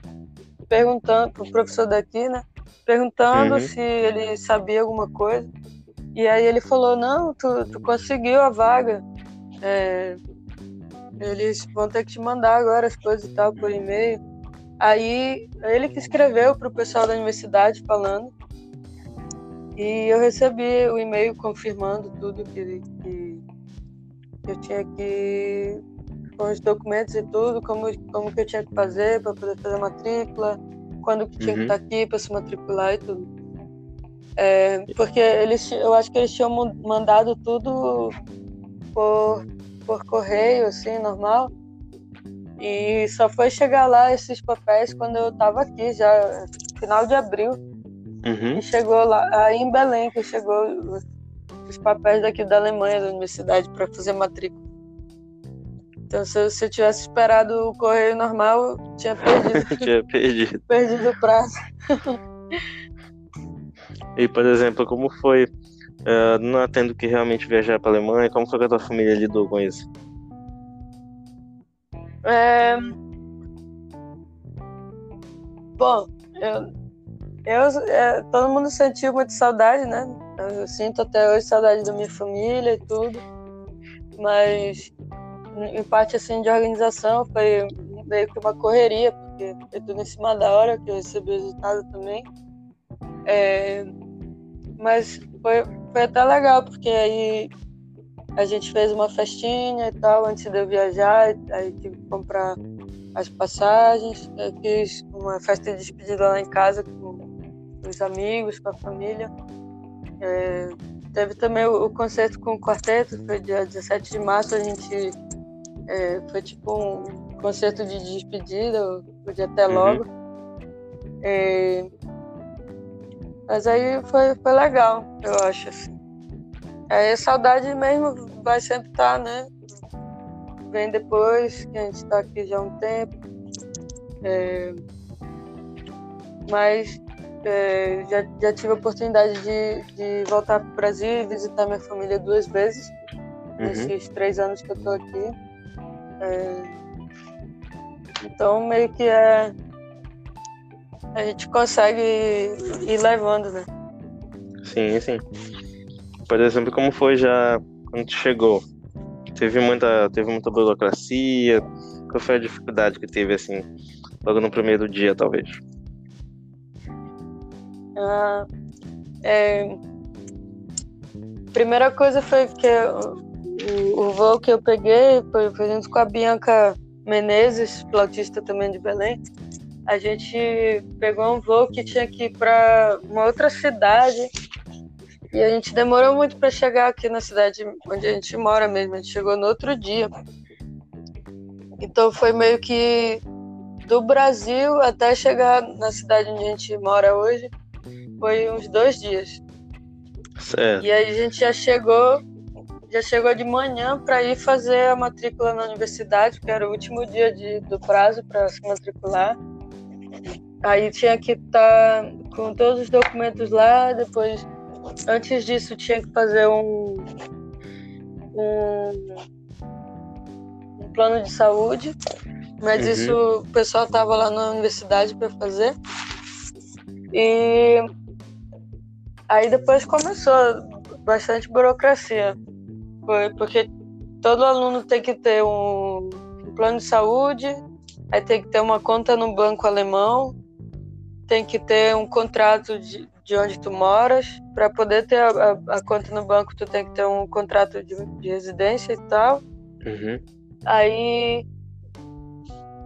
perguntando, pro professor daqui, né? Perguntando uhum. se ele sabia alguma coisa. E aí ele falou, não, tu, tu conseguiu a vaga. É, eles vão ter que te mandar agora as coisas e tal por e-mail. Aí ele que escreveu pro pessoal da universidade falando. E eu recebi o e-mail confirmando tudo que, que eu tinha que com os documentos e tudo, como, como que eu tinha que fazer para poder fazer a matrícula, quando que tinha uhum. que estar aqui para se matricular e tudo. É, porque eles, eu acho que eles tinham mandado tudo por, por correio, assim, normal. E só foi chegar lá esses papéis quando eu estava aqui, já final de abril. Uhum. E chegou lá, aí em Belém, que chegou os papéis daqui da Alemanha, da universidade, para fazer matrícula. Então, se eu, se eu tivesse esperado o correio normal, eu tinha perdido. tinha perdido. perdido o prazo. e, por exemplo, como foi uh, não tendo que realmente viajar para a Alemanha? Como foi que a tua família lidou com isso? É... Bom, eu, eu é, todo mundo sentiu muita saudade, né? Eu sinto até hoje saudade da minha família e tudo, mas em parte assim de organização foi meio que uma correria, porque foi tudo em cima da hora que eu recebi o resultado também. É, mas foi, foi até legal, porque aí a gente fez uma festinha e tal antes de eu viajar, aí tive que comprar as passagens, eu fiz uma festa de despedida lá em casa com os amigos, com a família. É, teve também o, o concerto com o quarteto, foi dia 17 de março, a gente é, foi tipo um concerto de despedida, podia até uhum. logo. Uhum. É, mas aí foi, foi legal, eu acho. Assim. Aí a saudade mesmo vai sempre estar, tá, né? Vem depois, que a gente está aqui já há um tempo. É, mas é, já, já tive a oportunidade de, de voltar para o Brasil e visitar minha família duas vezes, uhum. nesses três anos que eu estou aqui. É... Então, meio que é. A gente consegue ir levando, né? Sim, sim. Por exemplo, como foi já quando tu chegou? Teve muita, teve muita burocracia? Qual foi a dificuldade que teve, assim, logo no primeiro dia, talvez? Ah, é... Primeira coisa foi que o, o voo que eu peguei foi, foi junto com a Bianca Menezes, flautista também de Belém. A gente pegou um voo que tinha que ir para uma outra cidade e a gente demorou muito para chegar aqui na cidade onde a gente mora mesmo. A gente chegou no outro dia. Então foi meio que do Brasil até chegar na cidade onde a gente mora hoje, foi uns dois dias. Certo. E aí a gente já chegou já chegou de manhã para ir fazer a matrícula na universidade, que era o último dia de, do prazo para se matricular. Aí tinha que estar tá com todos os documentos lá, depois, antes disso, tinha que fazer um, um, um plano de saúde, mas uhum. isso o pessoal estava lá na universidade para fazer. E aí depois começou bastante burocracia. Foi, porque todo aluno tem que ter um, plano de saúde, aí tem que ter uma conta no banco alemão, tem que ter um contrato de, de onde tu moras. Para poder ter a, a, a, conta no banco, tu tem que ter um contrato de, de residência e tal. Uhum. Aí,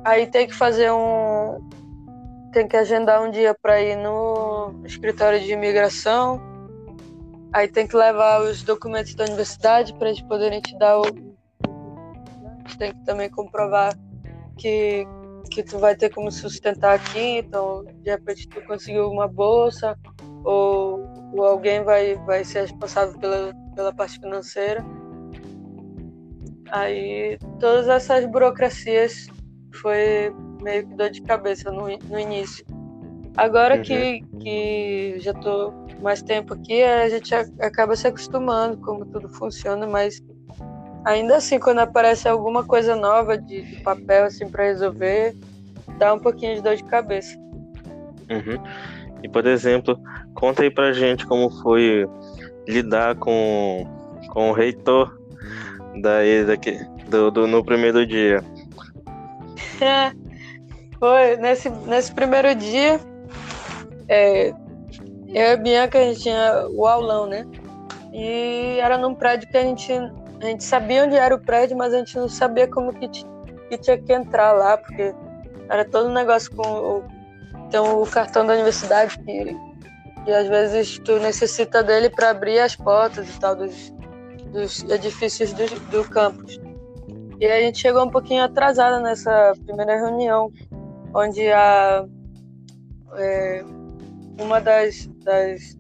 aí tem que fazer um. Tem que agendar um dia para ir no escritório de imigração Aí tem que levar os documentos da universidade para eles poderem te dar o. Tem que também comprovar que, que tu vai ter como sustentar aqui, então de repente tu conseguiu uma bolsa, ou, ou alguém vai, vai ser responsável pela, pela parte financeira. Aí todas essas burocracias foi meio que dor de cabeça no, no início. Agora uhum. que, que já estou mais tempo aqui, a gente acaba se acostumando como tudo funciona, mas ainda assim, quando aparece alguma coisa nova de, de papel assim para resolver, dá um pouquinho de dor de cabeça. Uhum. E por exemplo, conta aí pra gente como foi lidar com, com o reitor da daqui, do, do, no primeiro dia. foi, nesse, nesse primeiro dia, é, eu e a Bianca, a gente tinha o aulão, né? E era num prédio que a gente, a gente sabia onde era o prédio, mas a gente não sabia como que, que tinha que entrar lá, porque era todo um negócio com o, o cartão da universidade que, que às vezes tu necessita dele para abrir as portas e tal dos, dos edifícios do, do campus. E a gente chegou um pouquinho atrasada nessa primeira reunião, onde a é, uma das, das,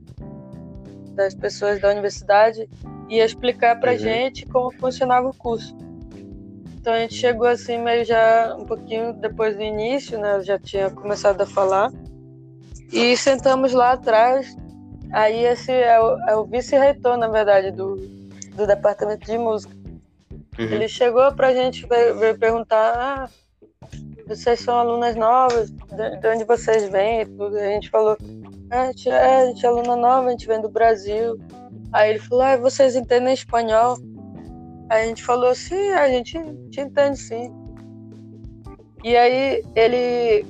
das pessoas da universidade ia explicar para uhum. gente como funcionava o curso. Então a gente chegou assim meio já um pouquinho depois do início, né? Eu já tinha começado a falar. E sentamos lá atrás. Aí esse é o, é o vice-reitor, na verdade, do, do departamento de música. Uhum. Ele chegou pra gente veio, veio perguntar: ah, vocês são alunas novas, de, onde vocês vêm? A gente falou: ah, a, gente, é, a gente é aluna nova, a gente vem do Brasil. Aí ele falou: ah, vocês entendem espanhol? Aí a gente falou: sim, a gente, a gente entende sim. E aí ele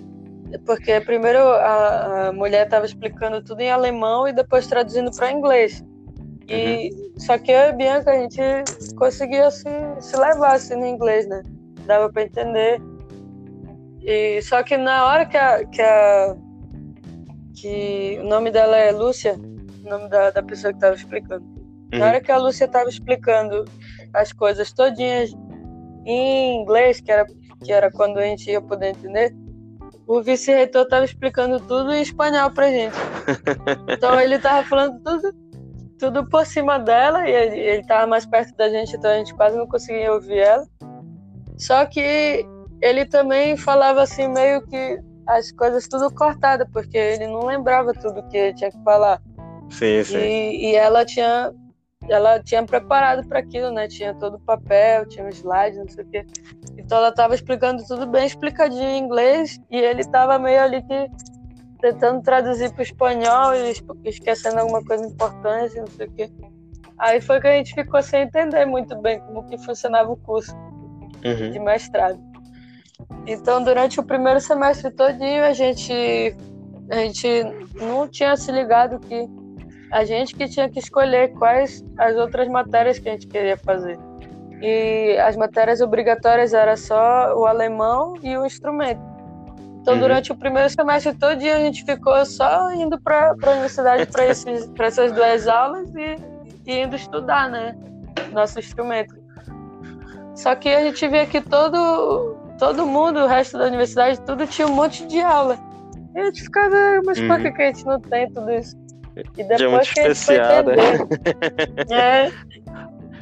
porque primeiro a, a mulher estava explicando tudo em alemão e depois traduzindo para inglês. E uhum. só que eu e a Bianca a gente conseguia se, se levar assim no inglês, né? Dava para entender. E só que na hora que a, que a que o nome dela é Lúcia, o nome da, da pessoa que estava explicando. Uhum. Na hora que a Lúcia estava explicando as coisas todinhas em inglês, que era que era quando a gente ia poder entender, o vice-reitor estava explicando tudo em espanhol pra gente. Então ele tava falando tudo, tudo por cima dela e ele, ele tava mais perto da gente, então a gente quase não conseguia ouvir ela. Só que ele também falava assim, meio que as coisas tudo cortadas, porque ele não lembrava tudo que ele tinha que falar. Sim, sim. E, e ela tinha ela tinha preparado para aquilo, né? Tinha todo o papel, tinha um slide, não sei o quê. Então ela estava explicando tudo bem explicadinho em inglês e ele estava meio ali que tentando traduzir para o espanhol e esquecendo alguma coisa importante, não sei o quê. Aí foi que a gente ficou sem entender muito bem como que funcionava o curso uhum. de mestrado. Então, durante o primeiro semestre todinho, a gente a gente não tinha se ligado que a gente que tinha que escolher quais as outras matérias que a gente queria fazer. E as matérias obrigatórias era só o alemão e o instrumento. Então, uhum. durante o primeiro semestre todo dia, a gente ficou só indo para a universidade para essas duas aulas e, e, indo estudar, né? Nosso instrumento. Só que a gente via que todo, todo mundo, o resto da universidade, tudo tinha um monte de aula. E a gente ficava, mas uhum. por que, que a gente não tem tudo isso? E depois muito que especial, né?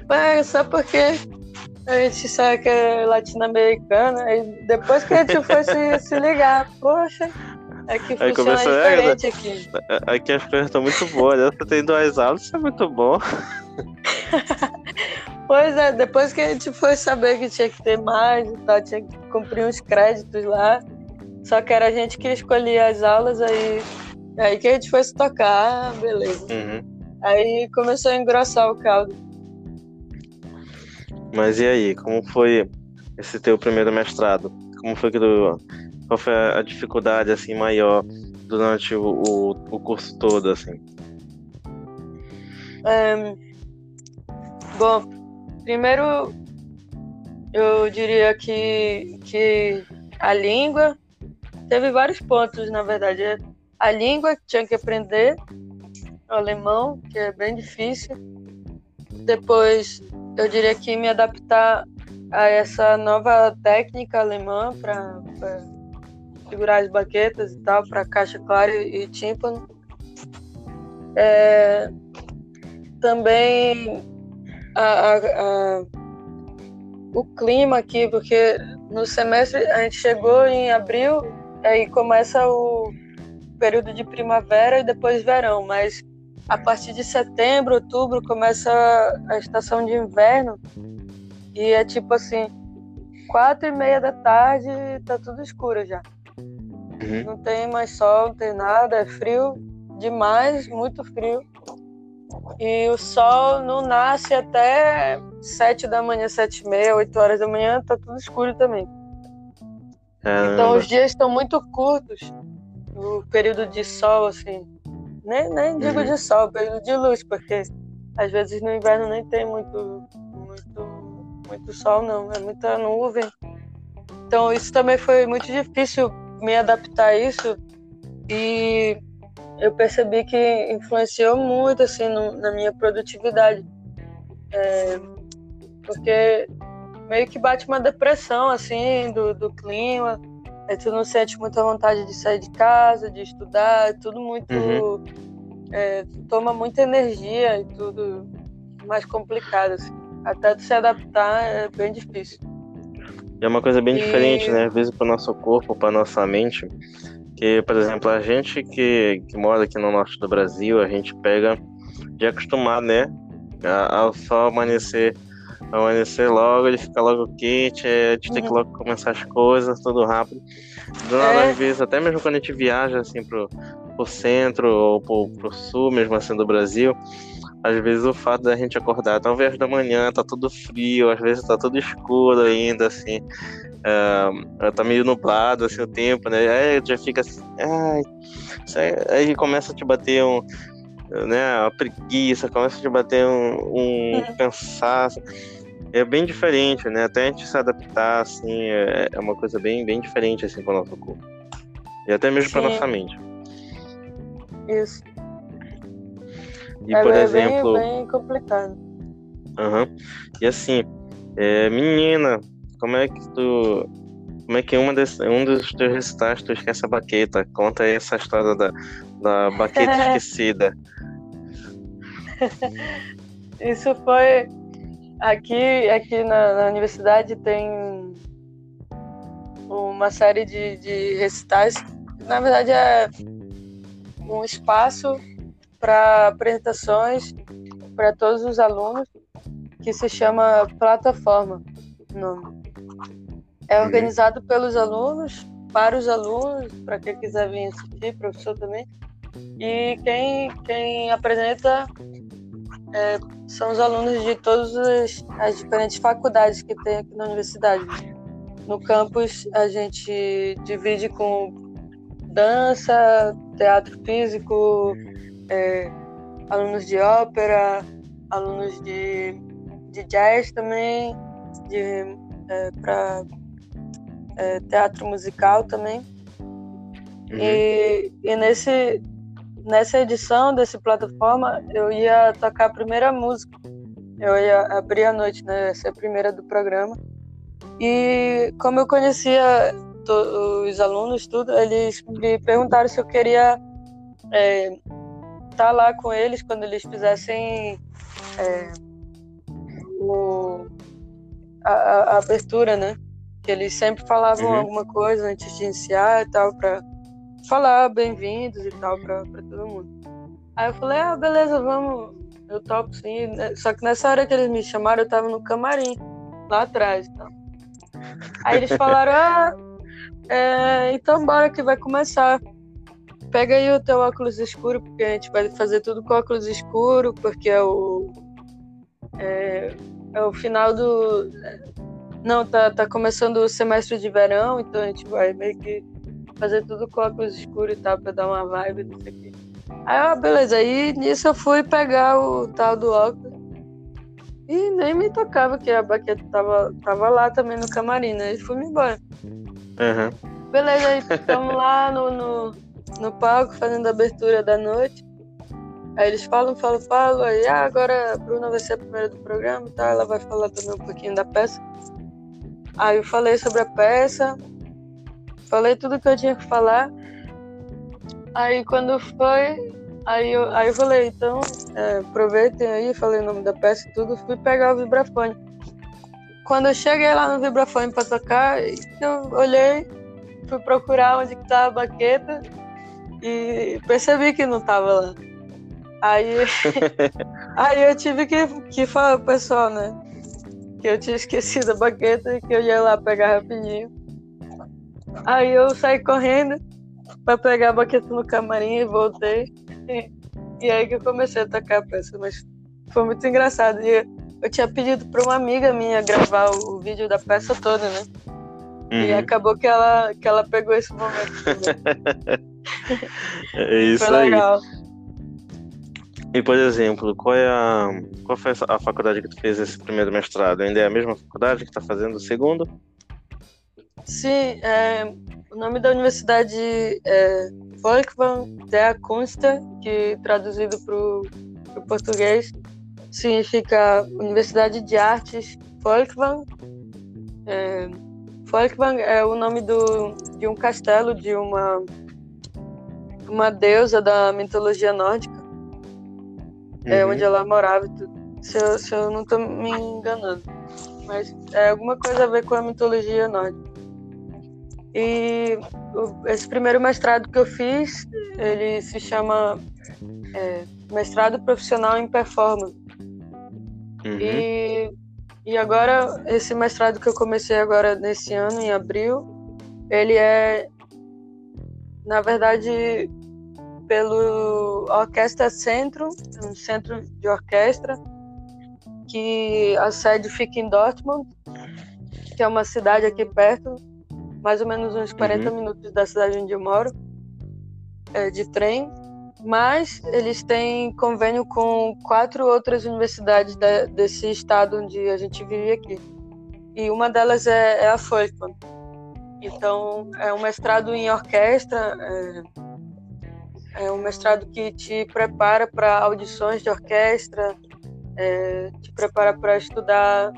é, é, só porque a gente sabe que é latino-americana, e depois que a gente foi se, se ligar, poxa, é que funciona começou, diferente é, aqui. Aqui as coisas estão muito boas, né? Você tem duas aulas, isso é muito bom. pois é, depois que a gente foi saber que tinha que ter mais e tal, tinha que cumprir uns créditos lá, só que era a gente que escolhia as aulas, aí Aí que a gente foi se tocar, beleza. Uhum. Aí começou a engrossar o caldo. Mas e aí, como foi esse teu primeiro mestrado? Como foi que tu, qual foi a dificuldade assim maior durante o, o, o curso todo assim? Um, bom, primeiro eu diria que que a língua teve vários pontos, na verdade a língua que tinha que aprender, o alemão, que é bem difícil. Depois, eu diria que me adaptar a essa nova técnica alemã para segurar as baquetas e tal, para caixa clara e tímpano. É, também a, a, a, o clima aqui, porque no semestre a gente chegou em abril, aí começa o período de primavera e depois verão, mas a partir de setembro, outubro começa a estação de inverno e é tipo assim, quatro e meia da tarde tá tudo escuro já. Uhum. Não tem mais sol, não tem nada, é frio demais, muito frio. E o sol não nasce até sete da manhã, sete e meia, oito horas da manhã, tá tudo escuro também. Então os dias estão muito curtos, o período de sol, assim. Nem, nem digo uhum. de sol, período de luz, porque às vezes no inverno nem tem muito, muito, muito sol, não, é muita nuvem. Então isso também foi muito difícil me adaptar a isso e eu percebi que influenciou muito assim no, na minha produtividade, é, porque meio que bate uma depressão assim do, do clima, aí tu não sente muita vontade de sair de casa, de estudar, é tudo muito uhum. é, toma muita energia e tudo mais complicado assim. Até tu se adaptar é bem difícil. É uma coisa bem e... diferente, né? Às vezes para nosso corpo, para nossa mente. Que, por exemplo, a gente que, que mora aqui no norte do Brasil, a gente pega de acostumar, né? Ao só amanhecer, amanhecer logo, ele fica logo quente, a gente uhum. tem que uhum. logo começar as coisas, tudo rápido. Do nada, é. às vezes, até mesmo quando a gente viaja assim pro, pro centro ou pro, pro sul, mesmo assim do Brasil, às vezes o fato da gente acordar talvez da manhã, tá tudo frio, às vezes tá tudo escuro ainda, assim, uh, tá meio nublado, assim, o tempo, né, aí já fica assim, ai, aí começa a te bater um, né, a preguiça, começa a te bater um, um uhum. cansaço, é bem diferente, né, até a gente se adaptar, assim, é, é uma coisa bem, bem diferente, assim, para o nosso corpo, e até mesmo para nossa mente. Isso. E, por é exemplo. Bem, bem complicado. Uhum. E assim, é, menina, como é que tu. Como é que uma desse, um dos teus recitais tu esquece a baqueta? Conta aí essa história da, da baqueta esquecida. Isso foi. Aqui, aqui na, na, universidade tem uma série de, de recitais. Na verdade, é um espaço para apresentações para todos os alunos, que se chama Plataforma. Nome. É uhum. organizado pelos alunos, para os alunos, para quem quiser vir assistir, professor também. E quem, quem apresenta é, são os alunos de todas as, as diferentes faculdades que tem aqui na universidade. No campus, a gente divide com dança, teatro físico, é, alunos de ópera, alunos de, de jazz também, de, é, para é, teatro musical também. Uhum. E, e nesse, nessa edição desse plataforma, eu ia tocar a primeira música. Eu ia abrir a noite, né? Essa é a primeira do programa. E como eu conhecia os alunos, tudo, eles me perguntaram se eu queria é, estar tá lá com eles quando eles fizessem é, o, a, a, abertura, né? Que eles sempre falavam uhum. alguma coisa antes de iniciar e tal, para falar bem-vindos e tal para todo mundo. Aí eu falei, ah, beleza, vamos, eu topo sim. Só que nessa hora que eles me chamaram, eu tava no camarim, lá atrás e tal. Aí eles falaram, ah, é, então bora que vai começar pega aí o teu óculos escuro, porque a gente vai fazer tudo com óculos escuro, porque é o. É, é o final do. Não, tá, tá começando o semestre de verão, então a gente vai meio que fazer tudo com óculos escuros e tal, pra dar uma vibe disso aqui. Aí, ó, beleza, aí nisso eu fui pegar o tal do óculos. E nem me tocava que a baqueta tava, tava lá também no camarim, né? E fui-me embora. Uhum. Beleza, aí estamos lá no, no no palco fazendo a abertura da noite. Aí eles falam, falam, falam, aí ah, agora a Bruna vai ser a primeira do programa, tá? Ela vai falar também um pouquinho da peça. Aí eu falei sobre a peça, falei tudo que eu tinha que falar. Aí quando foi, aí eu, aí eu falei, então, é, aproveitem aí, falei o nome da peça e tudo, fui pegar o vibrafone. quando eu cheguei lá no vibrafone para tocar, eu olhei, fui procurar onde que tava a baqueta e percebi que não tava lá. Aí, aí eu tive que, que falar pro pessoal, né? Que eu tinha esquecido a baqueta e que eu ia lá pegar rapidinho. Aí eu saí correndo para pegar a baqueta no camarim e voltei. E, e, aí que eu comecei a tocar a peça, mas foi muito engraçado. E eu tinha pedido para uma amiga minha gravar o, o vídeo da peça toda, né? Uhum. E acabou que ela, que ela pegou esse momento. é isso foi legal. aí. E, por exemplo, qual é a qual foi a faculdade que tu fez esse primeiro mestrado? Ainda é a mesma faculdade que está fazendo o segundo? Sim, é, o nome da universidade é Volkwang der Kunste, que traduzido para o português significa Universidade de Artes Volkwang. É, Volkwang é o nome do, de um castelo de uma uma deusa da mitologia nórdica, é uhum. onde ela morava, se eu, se eu não estou me enganando. Mas é alguma coisa a ver com a mitologia nórdica. E esse primeiro mestrado que eu fiz, ele se chama é, Mestrado Profissional em Performance. Uhum. E, e agora, esse mestrado que eu comecei agora nesse ano, em abril, ele é, na verdade, pelo Orquestra Centro, um centro de orquestra, que a sede fica em Dortmund, que é uma cidade aqui perto, mais ou menos uns 40 uhum. minutos da cidade onde eu moro, é, de trem. Mas eles têm convênio com quatro outras universidades de, desse estado onde a gente vive aqui. E uma delas é, é a Folkman. Então, é um mestrado em orquestra, é, é um mestrado que te prepara para audições de orquestra, é, te prepara para estudar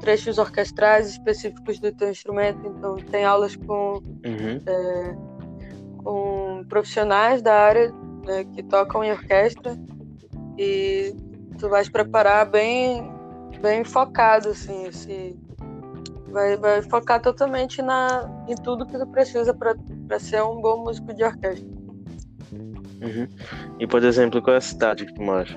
trechos orquestrais específicos do teu instrumento. Então, tem aulas com, uhum. é, com profissionais da área né, que tocam em orquestra e tu vais preparar bem, bem focado, assim, esse, vai, vai focar totalmente na, em tudo que tu precisa para ser um bom músico de orquestra. Uhum. E, por exemplo, qual é a cidade que tu mora?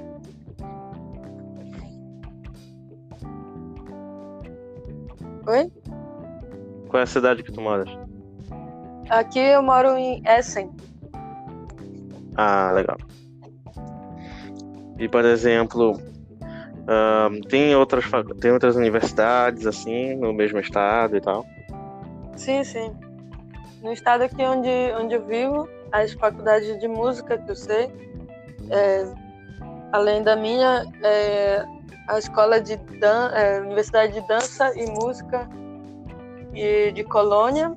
Oi? Qual é a cidade que tu moras? Aqui eu moro em Essen. Ah, legal. E, por exemplo, uh, tem, outras, tem outras universidades, assim, no mesmo estado e tal? Sim, sim. No estado aqui onde, onde eu vivo, as faculdades de música que eu sei, é, além da minha, é, a escola de dan é, Universidade de Dança e Música e de Colônia,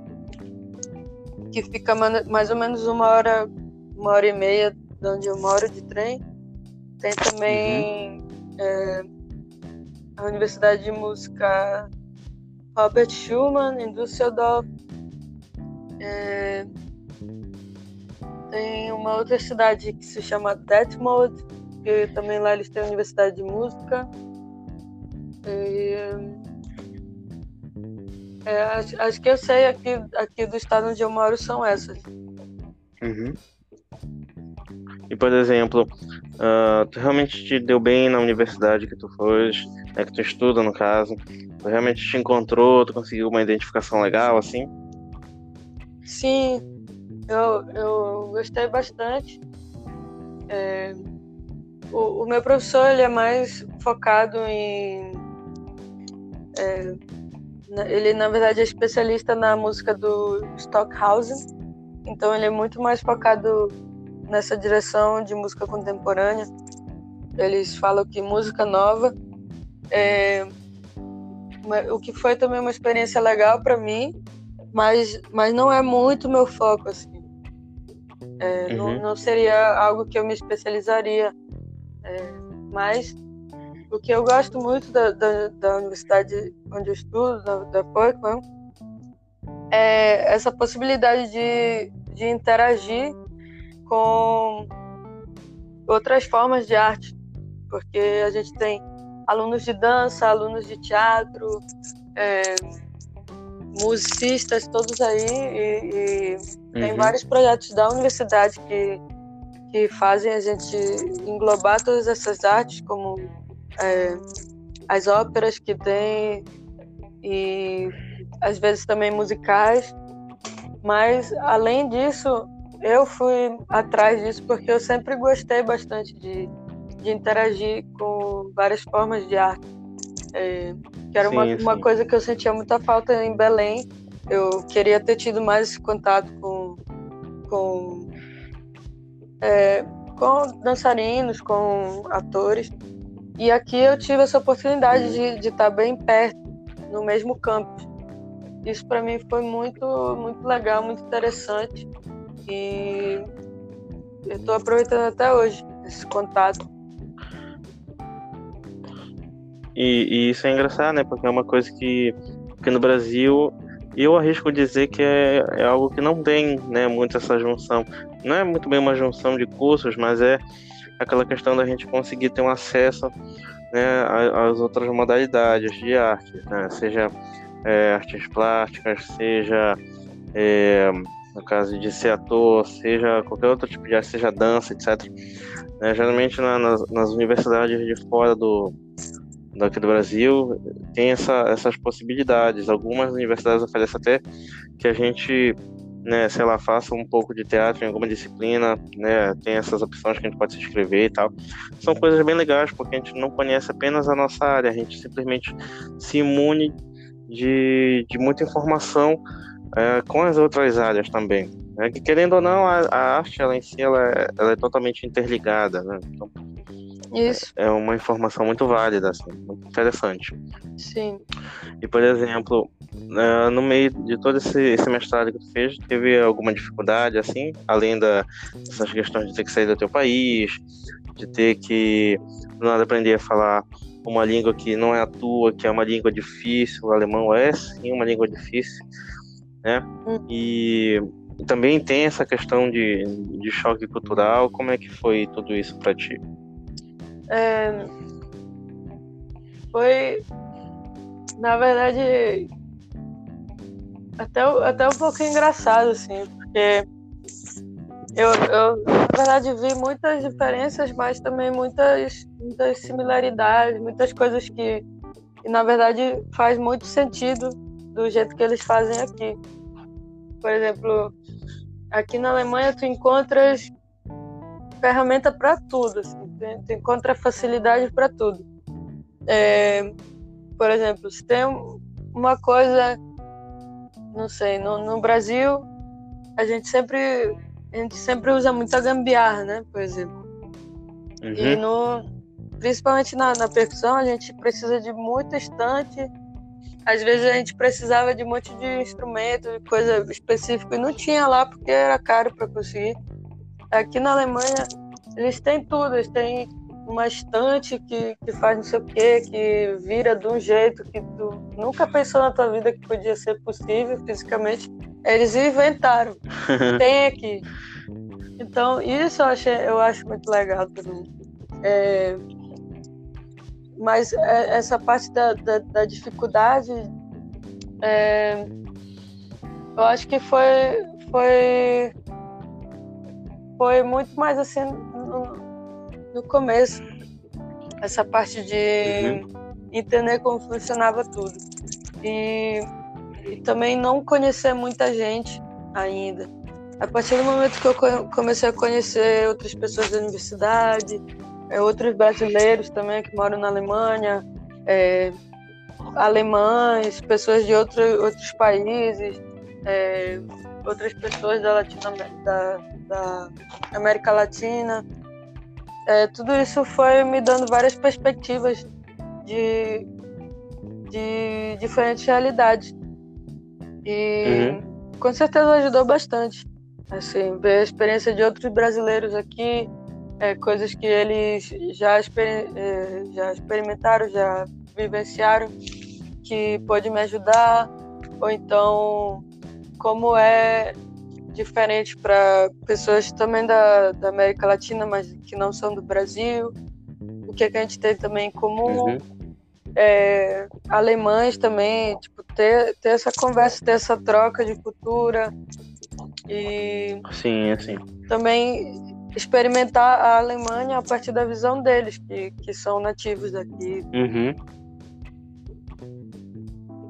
que fica mais ou menos uma hora, uma hora e meia de onde eu moro de trem. Tem também uhum. é, a Universidade de Música Robert Schumann em Düsseldorf. É, tem uma outra cidade que se chama Detmold, que também lá eles têm a Universidade de Música. E, é, acho, acho, que eu sei aqui, aqui do estado onde eu moro são essas. Uhum. E por exemplo, uh, tu realmente te deu bem na universidade que tu foste, né, que tu estuda no caso, tu realmente te encontrou, tu conseguiu uma identificação legal assim? Sim, eu, eu gostei bastante. É, o, o, meu professor ele é mais focado em. É, ele, na verdade, é especialista na música do Stockhausen, então ele é muito mais focado nessa direção de música contemporânea. Eles falam que música nova é o que foi também uma experiência legal para mim, mas, mas não é muito meu foco assim. É, uhum. não, não seria algo que eu me especializaria é, mas o que eu gosto muito da, da, da universidade onde eu estudo, da, da é essa possibilidade de, de interagir com outras formas de arte, porque a gente tem alunos de dança, alunos de teatro, é, musicistas, todos aí, e, e uhum. tem vários projetos da universidade que, que fazem a gente englobar todas essas artes, como é, as óperas que tem, e às vezes também musicais. Mas, além disso, eu fui atrás disso porque eu sempre gostei bastante de, de interagir com várias formas de arte. É, que era sim, uma, sim. uma coisa que eu sentia muita falta em Belém. Eu queria ter tido mais esse contato com, com, é, com dançarinos, com atores. E aqui eu tive essa oportunidade de, de estar bem perto, no mesmo campus. Isso para mim foi muito, muito legal, muito interessante. E eu estou aproveitando até hoje esse contato. E, e, isso é engraçado, né? Porque é uma coisa que, que no Brasil eu arrisco dizer que é, é algo que não tem né, muito essa junção. Não é muito bem uma junção de cursos, mas é aquela questão da gente conseguir ter um acesso né, às outras modalidades de arte, né? seja é, artes plásticas, seja é, no caso de ser ator, seja qualquer outro tipo de arte, seja dança, etc. Né, geralmente na, nas, nas, universidades de fora do daqui do Brasil tem essa, essas possibilidades. Algumas universidades oferecem até que a gente, né, sei lá, faça um pouco de teatro em alguma disciplina, né, tem essas opções que a gente pode se inscrever e tal. São coisas bem legais porque a gente não conhece apenas a nossa área, a gente simplesmente se imune de, de muita informação é, com as outras áreas também. Né? Que, querendo ou não, a, a, arte ela em si ela é, ela é totalmente interligada. Né? Então, Isso. É, uma informação muito válida, assim, muito interessante. Sim. E, por exemplo, é, no meio de todo esse, esse mestrado que tu fez, teve alguma dificuldade, assim, além da, dessas questões de ter que sair do teu país, de ter que do nada aprender a falar uma língua que não é a tua, que é uma língua difícil, o alemão é sim uma língua difícil, né? Hum. E também tem essa questão de, de choque cultural, como é que foi tudo isso para ti? É, foi, na verdade, até, até um pouco engraçado, assim, porque eu, eu, na verdade, vi muitas diferenças, mas também muitas, muitas similaridades, muitas coisas que, que, na verdade, faz muito sentido do jeito que eles fazem aqui. Por exemplo, aqui na Alemanha tu encontras ferramenta para tudo, assim, tu, encontra facilidade para tudo. É, por exemplo, se tem uma coisa, não sei, no, no Brasil a gente sempre a gente sempre usa muita gambiarra, né? Por exemplo. Uhum. E no, principalmente na, na percussão, a gente precisa de muito estante. Às vezes a gente precisava de um monte de instrumento, de coisa específica, e não tinha lá porque era caro para conseguir. Aqui na Alemanha, eles têm tudo, eles têm uma estante que, que faz não sei o quê, que vira de um jeito que tu nunca pensou na tua vida que podia ser possível fisicamente. Eles inventaram. Tem aqui. Então, isso eu, achei, eu acho muito legal também. É, mas é, essa parte da, da, da dificuldade, é, eu acho que foi, foi, foi muito mais assim no, no começo. Essa parte de uhum. entender como funcionava tudo. E e também não conhecer muita gente ainda. A partir do momento que eu comecei a conhecer outras pessoas da universidade, é, outros brasileiros também que moram na Alemanha, é, alemães, pessoas de outro, outros países, é, outras pessoas da, da, da América Latina. É, tudo isso foi me dando várias perspectivas de, de diferentes realidades. E uhum. com certeza ajudou bastante. Assim, ver a experiência de outros brasileiros aqui, é, coisas que eles já, exper é, já experimentaram, já vivenciaram, que pode me ajudar, ou então como é diferente para pessoas também da, da, América Latina, mas que não são do Brasil, o que, é que a gente tem também em comum. Uhum. é, alemães também, tipo, ter, ter essa conversa, ter essa troca de cultura e sim, assim. também experimentar a Alemanha a partir da visão deles, que, que são nativos daqui. Uhum.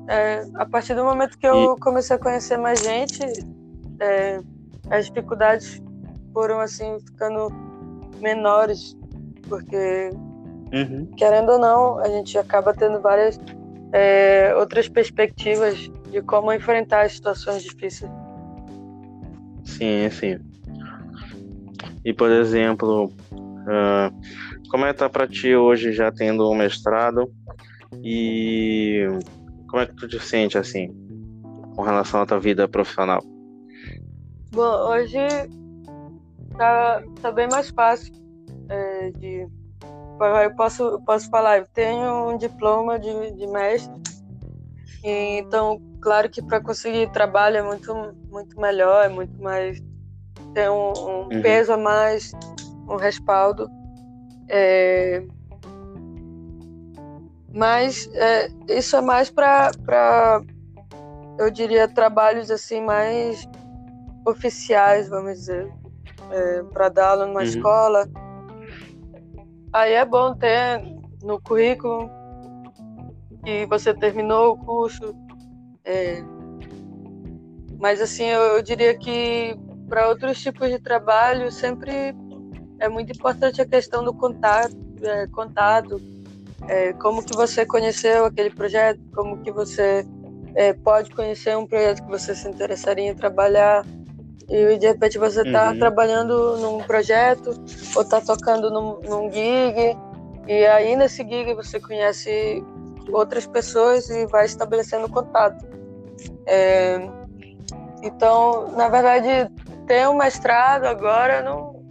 É, a partir do momento que eu e... comecei a conhecer mais gente, é, as dificuldades foram assim ficando menores, porque uhum. querendo ou não, a gente acaba tendo várias é, outras perspectivas de como enfrentar as situações difíceis. Sim, sim. E por exemplo, uh, como é que tá para ti hoje já tendo um mestrado e como é que tu te sente assim com relação à tua vida profissional? Bom, hoje tá, tá bem mais fácil é, de eu posso eu posso falar eu tenho um diploma de, de mestre então claro que para conseguir trabalho é muito muito melhor é muito mais tem um, um uhum. peso a mais um respaldo é, mas é, isso é mais para eu diria trabalhos assim mais oficiais vamos dizer é, para dar aula numa uhum. escola. Aí é bom ter no currículo que você terminou o curso. É, mas assim, eu, eu diria que para outros tipos de trabalho sempre é muito importante a questão do contato, é, contato é, como que você conheceu aquele projeto, como que você é, pode conhecer um projeto que você se interessaria em trabalhar e de repente você está uhum. trabalhando num projeto ou está tocando num, num gig e aí nesse gig você conhece outras pessoas e vai estabelecendo contato. É, então, na verdade, ter um mestrado agora não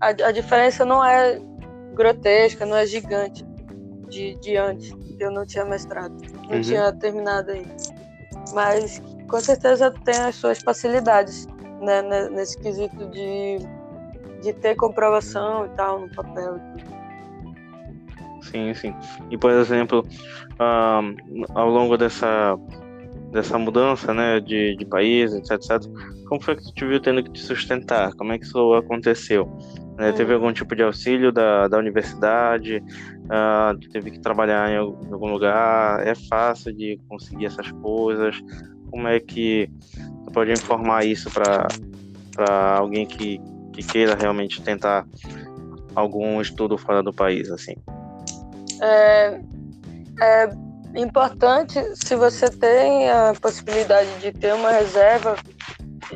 a, a diferença não é grotesca, não é gigante de, de antes. Eu não tinha mestrado, não uhum. tinha terminado ainda. Mas com certeza tem as suas facilidades né, nesse quesito de, de ter comprovação e tal no papel. Sim, sim. E por exemplo, um, ao longo dessa dessa mudança, né, de, de país, etc, etc, como foi que tu te viu tendo que te sustentar? Como é que isso aconteceu? Né, Teve uhum. algum tipo de auxílio da, da universidade? Uh, teve que trabalhar em algum lugar? É fácil de conseguir essas coisas? Como é que você pode informar isso para alguém que, que queira realmente tentar algum estudo fora do país, assim? É, é importante, se você tem a possibilidade de ter uma reserva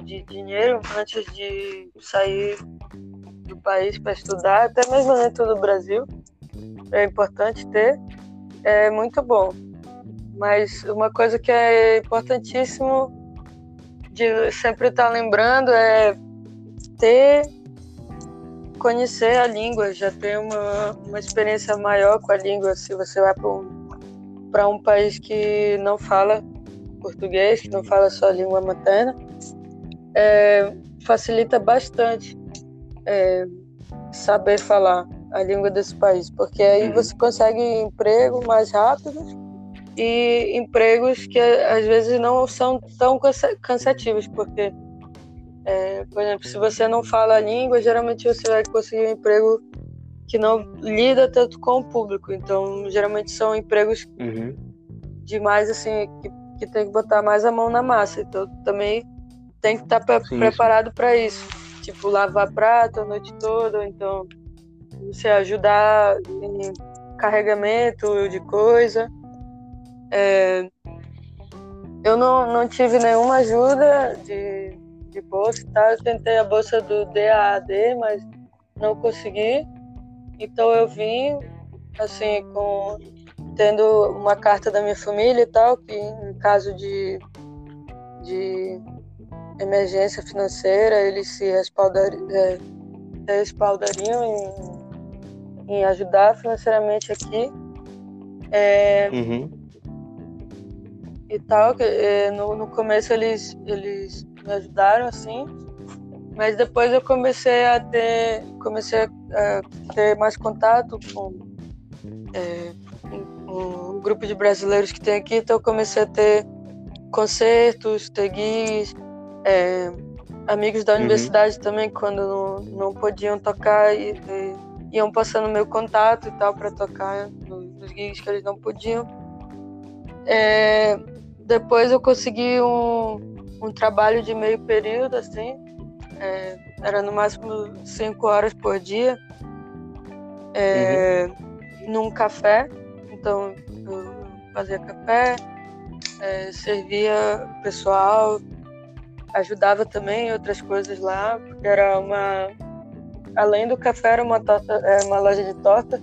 de dinheiro antes de sair do país para estudar, até mesmo dentro do Brasil, é importante ter, é muito bom. Mas uma coisa que é importantíssimo de sempre estar lembrando é ter conhecer a língua, já ter uma, uma experiência maior com a língua. Se você vai para um, um país que não fala português, que não fala sua língua materna, é, facilita bastante é, saber falar a língua desse país, porque aí uhum. você consegue emprego mais rápido e empregos que às vezes não são tão cansativos, porque, é, por exemplo, se você não fala a língua, geralmente você vai conseguir um emprego que não lida tanto com o público. Então, geralmente são empregos uhum. de mais assim que, que tem que botar mais a mão na massa. Então, também tem que estar sim, preparado para isso. Tipo, lavar prato a noite toda, então você ajudar em carregamento de coisa. É, eu não, não tive nenhuma ajuda de, de bolsa, tá? Eu tentei a bolsa do DAAD, mas não consegui. Então eu vim, assim, com tendo uma carta da minha família e tal, que em caso de, de emergência financeira, eles se respaldariam, é, respaldariam em, em ajudar financeiramente aqui. É, uhum e tal. Que, é, no, no começo eles, eles me ajudaram, assim. Mas depois eu comecei a ter, comecei a ter mais contato com, é, um grupo de brasileiros que tem aqui, então eu comecei a ter concertos, ter gigs, é, amigos da uhum. universidade também, quando não, não podiam tocar, e, e, iam passando meu contato e tal para tocar nos gigs que eles não podiam. É, depois eu consegui um, um trabalho de meio período, assim, é, era no máximo cinco horas por dia, é, uhum. num café. Então eu fazia café, é, servia o pessoal, ajudava também em outras coisas lá, porque era uma. Além do café, era uma, torta, era uma loja de torta.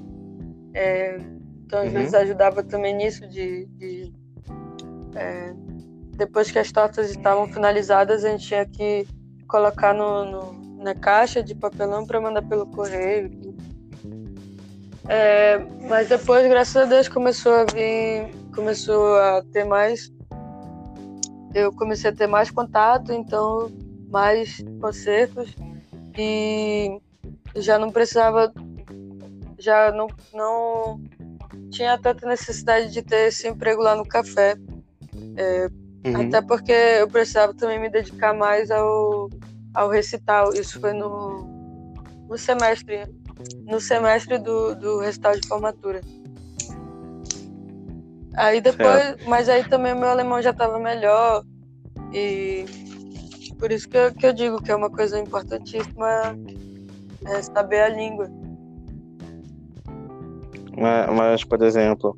É, então, às uhum. vezes, ajudava também nisso de. de é, depois que as tortas estavam finalizadas, a gente tinha que colocar no, no na caixa de papelão para mandar pelo correio. É, mas depois, graças a Deus, começou a vir, começou a ter mais eu comecei a ter mais contato, então mais concertos e já não precisava, já não, não tinha tanta necessidade de ter esse emprego lá no café. É, uhum. Até porque eu precisava também me dedicar mais ao, ao recital. Isso foi no, no semestre, no semestre do, do recital de formatura. Aí depois, certo. mas aí também o meu alemão já estava melhor e por isso que eu, que eu digo que é uma coisa importantíssima é saber a língua. Mas, mas por exemplo,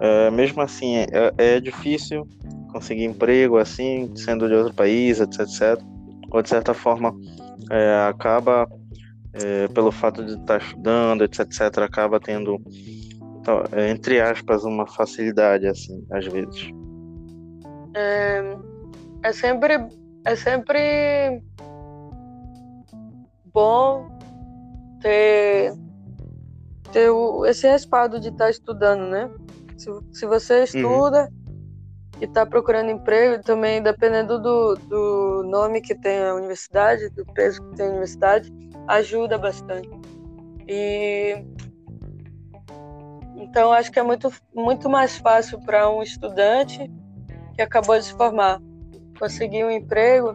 é, mesmo assim, é, é, difícil conseguir emprego assim, sendo de outro país, etc, etc. Ou de certa forma é, acaba, é, pelo fato de estar estudando, etc, etc, acaba tendo então, é, entre aspas, uma facilidade, assim, às vezes. É, é sempre, é sempre bom ter, ter esse respaldo de estar estudando, né? Se, se você uhum. estuda uhum. E está procurando emprego, também dependendo do, do nome que tem a universidade, do peso que tem a universidade, ajuda bastante. E então, acho que é muito, muito mais fácil para um estudante que acabou de se formar conseguir um emprego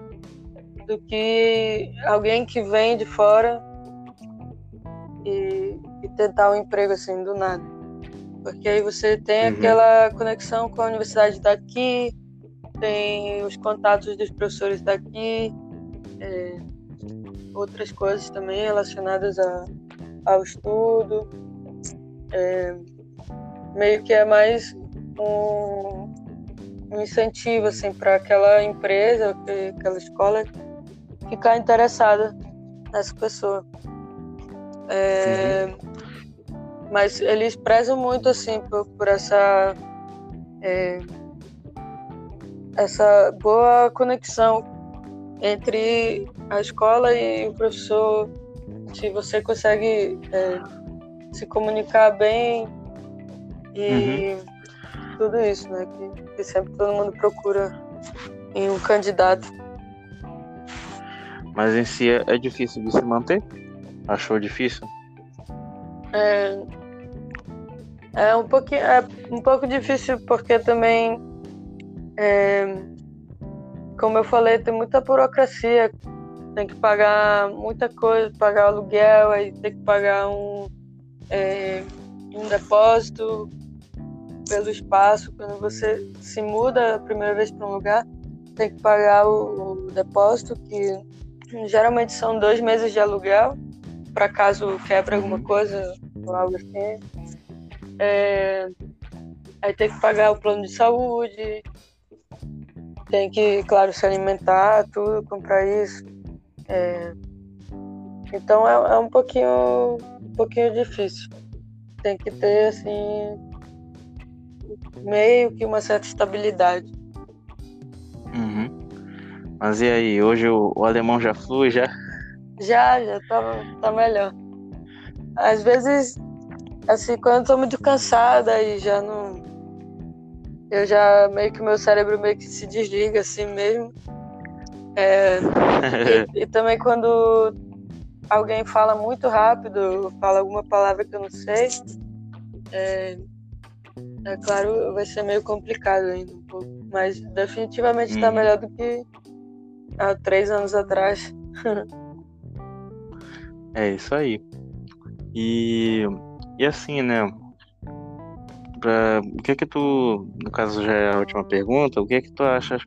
do que alguém que vem de fora e, e tentar um emprego assim do nada. Porque aí você tem uhum. aquela conexão com a universidade daqui, tem os contatos dos professores daqui, é, outras coisas também relacionadas a, ao estudo. É, meio que é mais um, um incentivo assim para aquela empresa, aquela escola ficar interessada nessa pessoa. É, mas eles prezam muito assim por, por essa é, essa boa conexão entre a escola e o professor. Se você consegue é, se comunicar bem e uhum. tudo isso, né? Que, que, sempre todo mundo procura em um candidato. Mas em si é, é difícil de se manter? Achou difícil? É, é um pouquinho, é um pouco difícil porque também, é, como eu falei, tem muita burocracia. Tem que pagar muita coisa, pagar aluguel, aí tem que pagar um, é, um depósito pelo espaço. Quando você se muda a primeira vez para um lugar, tem que pagar o, o, depósito, que geralmente são dois meses de aluguel, para caso quebre alguma coisa ou algo assim. É, aí tem que pagar o plano de saúde, tem que, claro, se alimentar, tudo, comprar isso. É, então é, é um pouquinho, um pouquinho difícil. Tem que ter assim meio que uma certa estabilidade. Uhum. Mas e aí, hoje o, o, alemão já flui, já? Já, já tá, tá melhor. Às vezes, assim, quando eu tô muito cansada e já não. Eu já meio que meu cérebro meio que se desliga assim mesmo. É, e, e também quando alguém fala muito rápido, fala alguma palavra que eu não sei, é, É claro, vai ser meio complicado ainda um pouco, mas definitivamente está hum. melhor do que há três anos atrás. é isso aí. E, e assim, né? Pra, o que é que tu, no caso já é a última pergunta, o que é que tu achas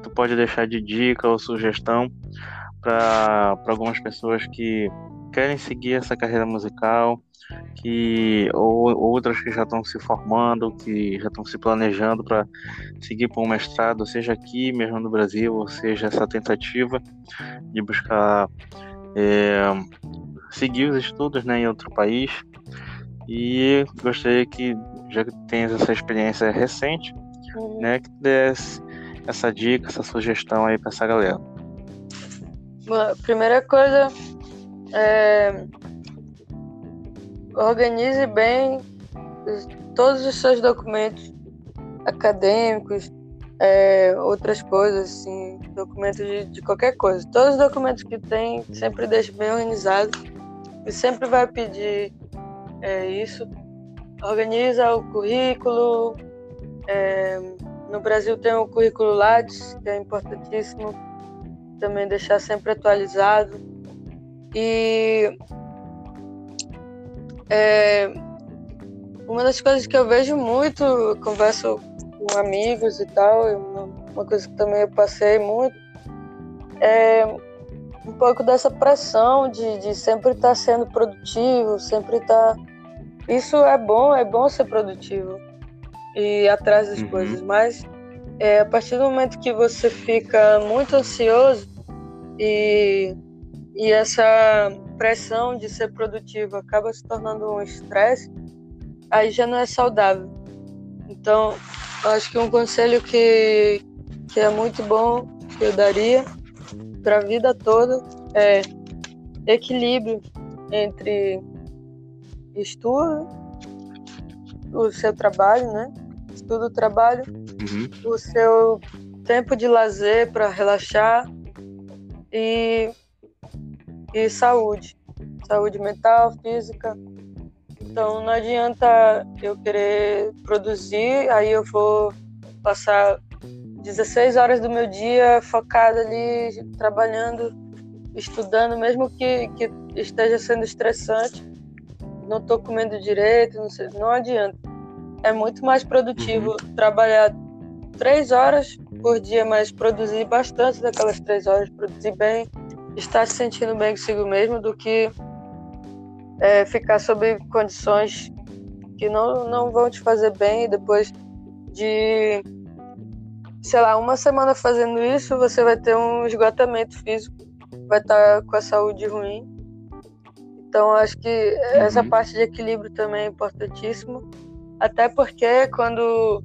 tu pode deixar de dica ou sugestão para algumas pessoas que querem seguir essa carreira musical, que ou outras que já estão se formando, que já estão se planejando para seguir para um mestrado, seja aqui mesmo no Brasil, ou seja essa tentativa de buscar é, seguir os estudos né, em outro país. E gostaria que, já que tens essa experiência recente, uhum. né, que desse essa dica, essa sugestão aí para essa galera. Bom, primeira coisa é organize bem todos os seus documentos acadêmicos, é, outras coisas, assim, documentos de, de, qualquer coisa. Todos os documentos que tem, sempre deixe bem organizado e sempre vai pedir é, isso. Organiza o currículo. É, no Brasil tem o currículo Lattes, que é importantíssimo também deixar sempre atualizado. E é, uma das coisas que eu vejo muito, eu converso com amigos e tal, uma coisa que também eu passei muito, é um pouco dessa pressão de, de sempre estar tá sendo produtivo, sempre estar. Tá... Isso é bom, é bom ser produtivo e ir atrás das uhum. coisas, mas é, a partir do momento que você fica muito ansioso e, e essa pressão de ser produtivo acaba se tornando um estresse, aí já não é saudável. Então, acho que um conselho que, que é muito bom que eu daria para a vida toda é equilíbrio entre estudo, o seu trabalho, né? Estudo, trabalho, uhum. o seu tempo de lazer para relaxar e e saúde, saúde mental, física. Então não adianta eu querer produzir, aí eu vou passar 16 horas do meu dia focada ali, trabalhando, estudando, mesmo que, que esteja sendo estressante, não estou comendo direito, não, sei, não adianta. É muito mais produtivo uhum. trabalhar três horas por dia, mas produzir bastante daquelas três horas, produzir bem, estar se sentindo bem consigo mesmo do que é, ficar sob condições que não, não vão te fazer bem e depois de, sei lá, uma semana fazendo isso, você vai ter um esgotamento físico, vai estar com a saúde ruim. Então, acho que uhum. essa parte de equilíbrio também é importantíssimo, até porque quando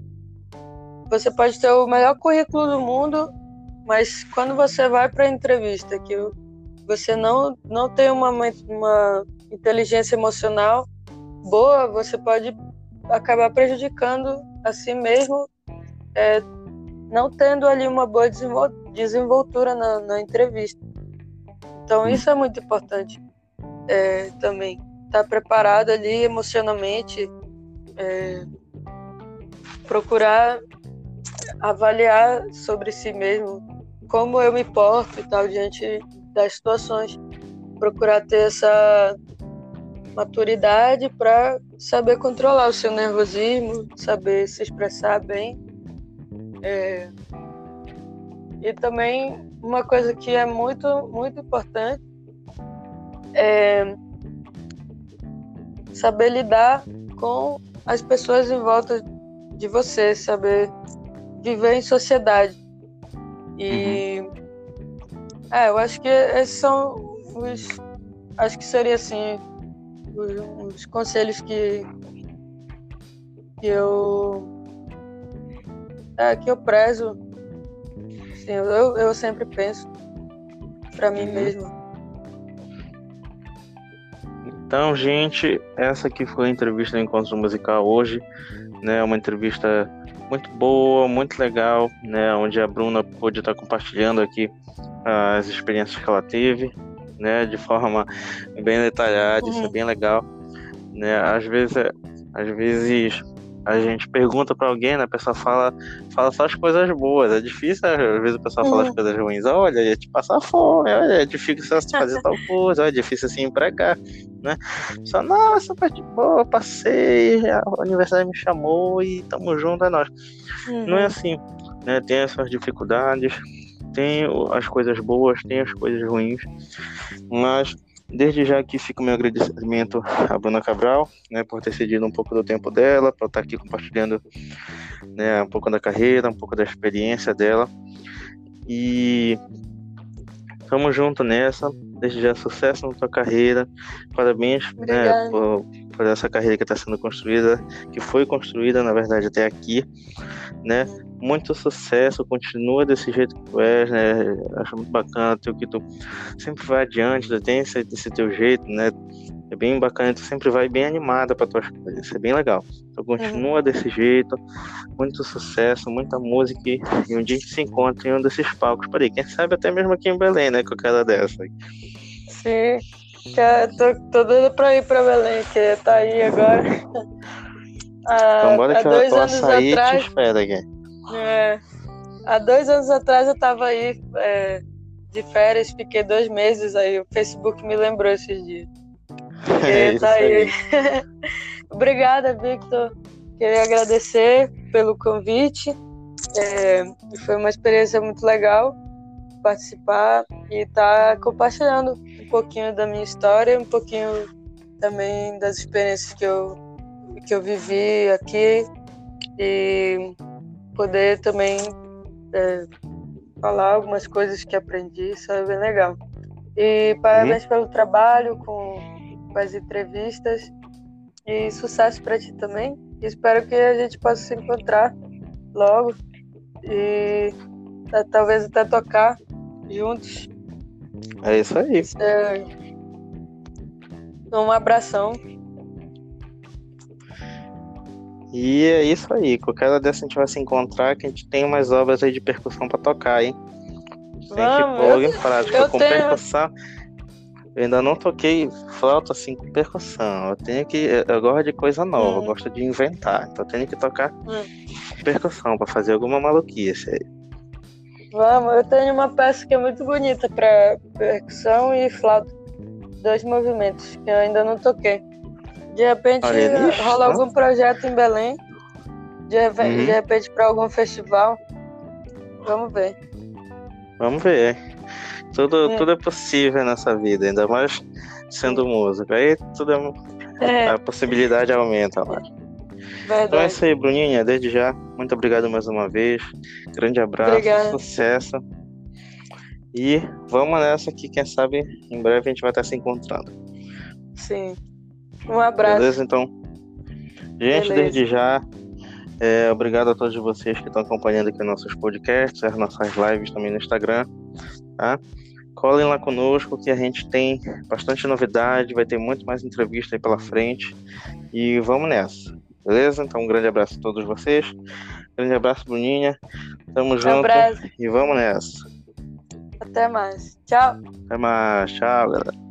você pode ter o melhor currículo do mundo, mas quando você vai para a entrevista, que você não, não tem uma, uma inteligência emocional boa, você pode acabar prejudicando a si mesmo, é, não tendo ali uma boa desenvoltura na, na entrevista. Então, isso é muito importante é, também. Estar tá preparado ali emocionalmente, é, procurar avaliar sobre si mesmo como eu me porto e tal diante das situações. Procurar ter essa maturidade para saber controlar o seu nervosismo, saber se expressar bem. É... E também uma coisa que é muito, muito importante é saber lidar com as pessoas em volta de você, saber viver em sociedade. E uhum. É, eu acho que esses são os. Acho que seria assim. Os, os conselhos que. que eu. É, que eu prezo. Sim, eu, eu sempre penso para mim uhum. mesmo. Então, gente, essa aqui foi a entrevista do Encontro Musical hoje, né? Uma entrevista muito boa, muito legal, né? Onde a Bruna pôde estar compartilhando aqui as experiências que ela teve, né? De forma bem detalhada, isso é uhum. bem legal, né? Às vezes, às vezes a gente pergunta para alguém, né? A pessoa fala, fala só as coisas boas. É difícil, às vezes, a pessoa fala as uhum. coisas ruins. Olha, ia te passar fome, olha, é difícil fazer tal coisa, olha, é difícil se empregar, né? Só, nossa, parte boa, passei, a universidade me chamou e tamo junto, é nós. Uhum. Não é assim, né? Tem essas dificuldades, tem as coisas boas, tem as coisas ruins, mas Desde já aqui fica o meu agradecimento à Bruna Cabral, né, por ter cedido um pouco do tempo dela, por estar aqui compartilhando né, um pouco da carreira, um pouco da experiência dela. E Tamo junto nessa. Desde já sucesso na tua carreira. Parabéns né, por, por, essa carreira que está sendo construída, que foi construída, na verdade, até aqui. Né? Muito sucesso, continua desse jeito que tu és, né? Acho muito bacana teu que tu sempre vai adiante, tu tem esse, esse teu jeito, né? É bem bacana, tu sempre vai bem animada para tuas coisas, isso é bem legal. Então continua uhum. desse jeito, muito sucesso, muita música e um dia a gente se encontra em um desses palcos por aí. Quem sabe até mesmo aqui em Belém, né? Com a cara dessa. Sim, tô, tô doida pra ir pra Belém, que tá aí agora. Ah, então bora que há dois anos sair atrás, te espera aqui. É, há dois anos atrás eu tava aí é, de férias, fiquei dois meses aí, o Facebook me lembrou esses dias. É tá aí. Obrigada, Victor. Queria agradecer pelo convite. É, foi uma experiência muito legal participar e estar tá compartilhando um pouquinho da minha história, um pouquinho também das experiências que eu, que eu vivi aqui e poder também é, falar algumas coisas que aprendi, isso é bem legal. E parabéns uhum. pelo trabalho com com as entrevistas. E sucesso para ti também. Espero que a gente possa se encontrar logo e é, talvez até tocar juntos. É isso aí. É, um abração. E é isso aí. Qualquer dessa a gente vai se encontrar, que a gente tem umas obras aí de percussão para tocar, hein? Tem Vamos, que pôr em prática com tenho... percussão. Eu ainda não toquei flauta assim com percussão. Eu tenho que. Eu gosto de coisa nova, hum. gosto de inventar. Então eu tenho que tocar hum. percussão para fazer alguma maluquice aí. Vamos, eu tenho uma peça que é muito bonita para percussão e flauta. Dois movimentos que eu ainda não toquei. De repente rola algum projeto em Belém. De, uhum. de repente para algum festival. Vamos ver. Vamos ver. Tudo é. tudo é possível nessa vida, ainda mais sendo músico. Aí tudo é, é. a possibilidade aumenta lá. Verdade. Então é isso aí, Bruninha. Desde já, muito obrigado mais uma vez. Grande abraço, Obrigada. sucesso. E vamos nessa que quem sabe em breve a gente vai estar se encontrando. Sim. Um abraço. Beleza, então. Gente, Beleza. desde já, é, obrigado a todos vocês que estão acompanhando aqui nossos podcasts, as nossas lives também no Instagram. Tá? Colhem lá conosco que a gente tem bastante novidade, vai ter muito mais entrevista aí pela frente. E vamos nessa, beleza? Então um grande abraço a todos vocês. Grande abraço, Bruninha. Tamo junto abraço. e vamos nessa. Até mais. Tchau. Até mais. Tchau, galera.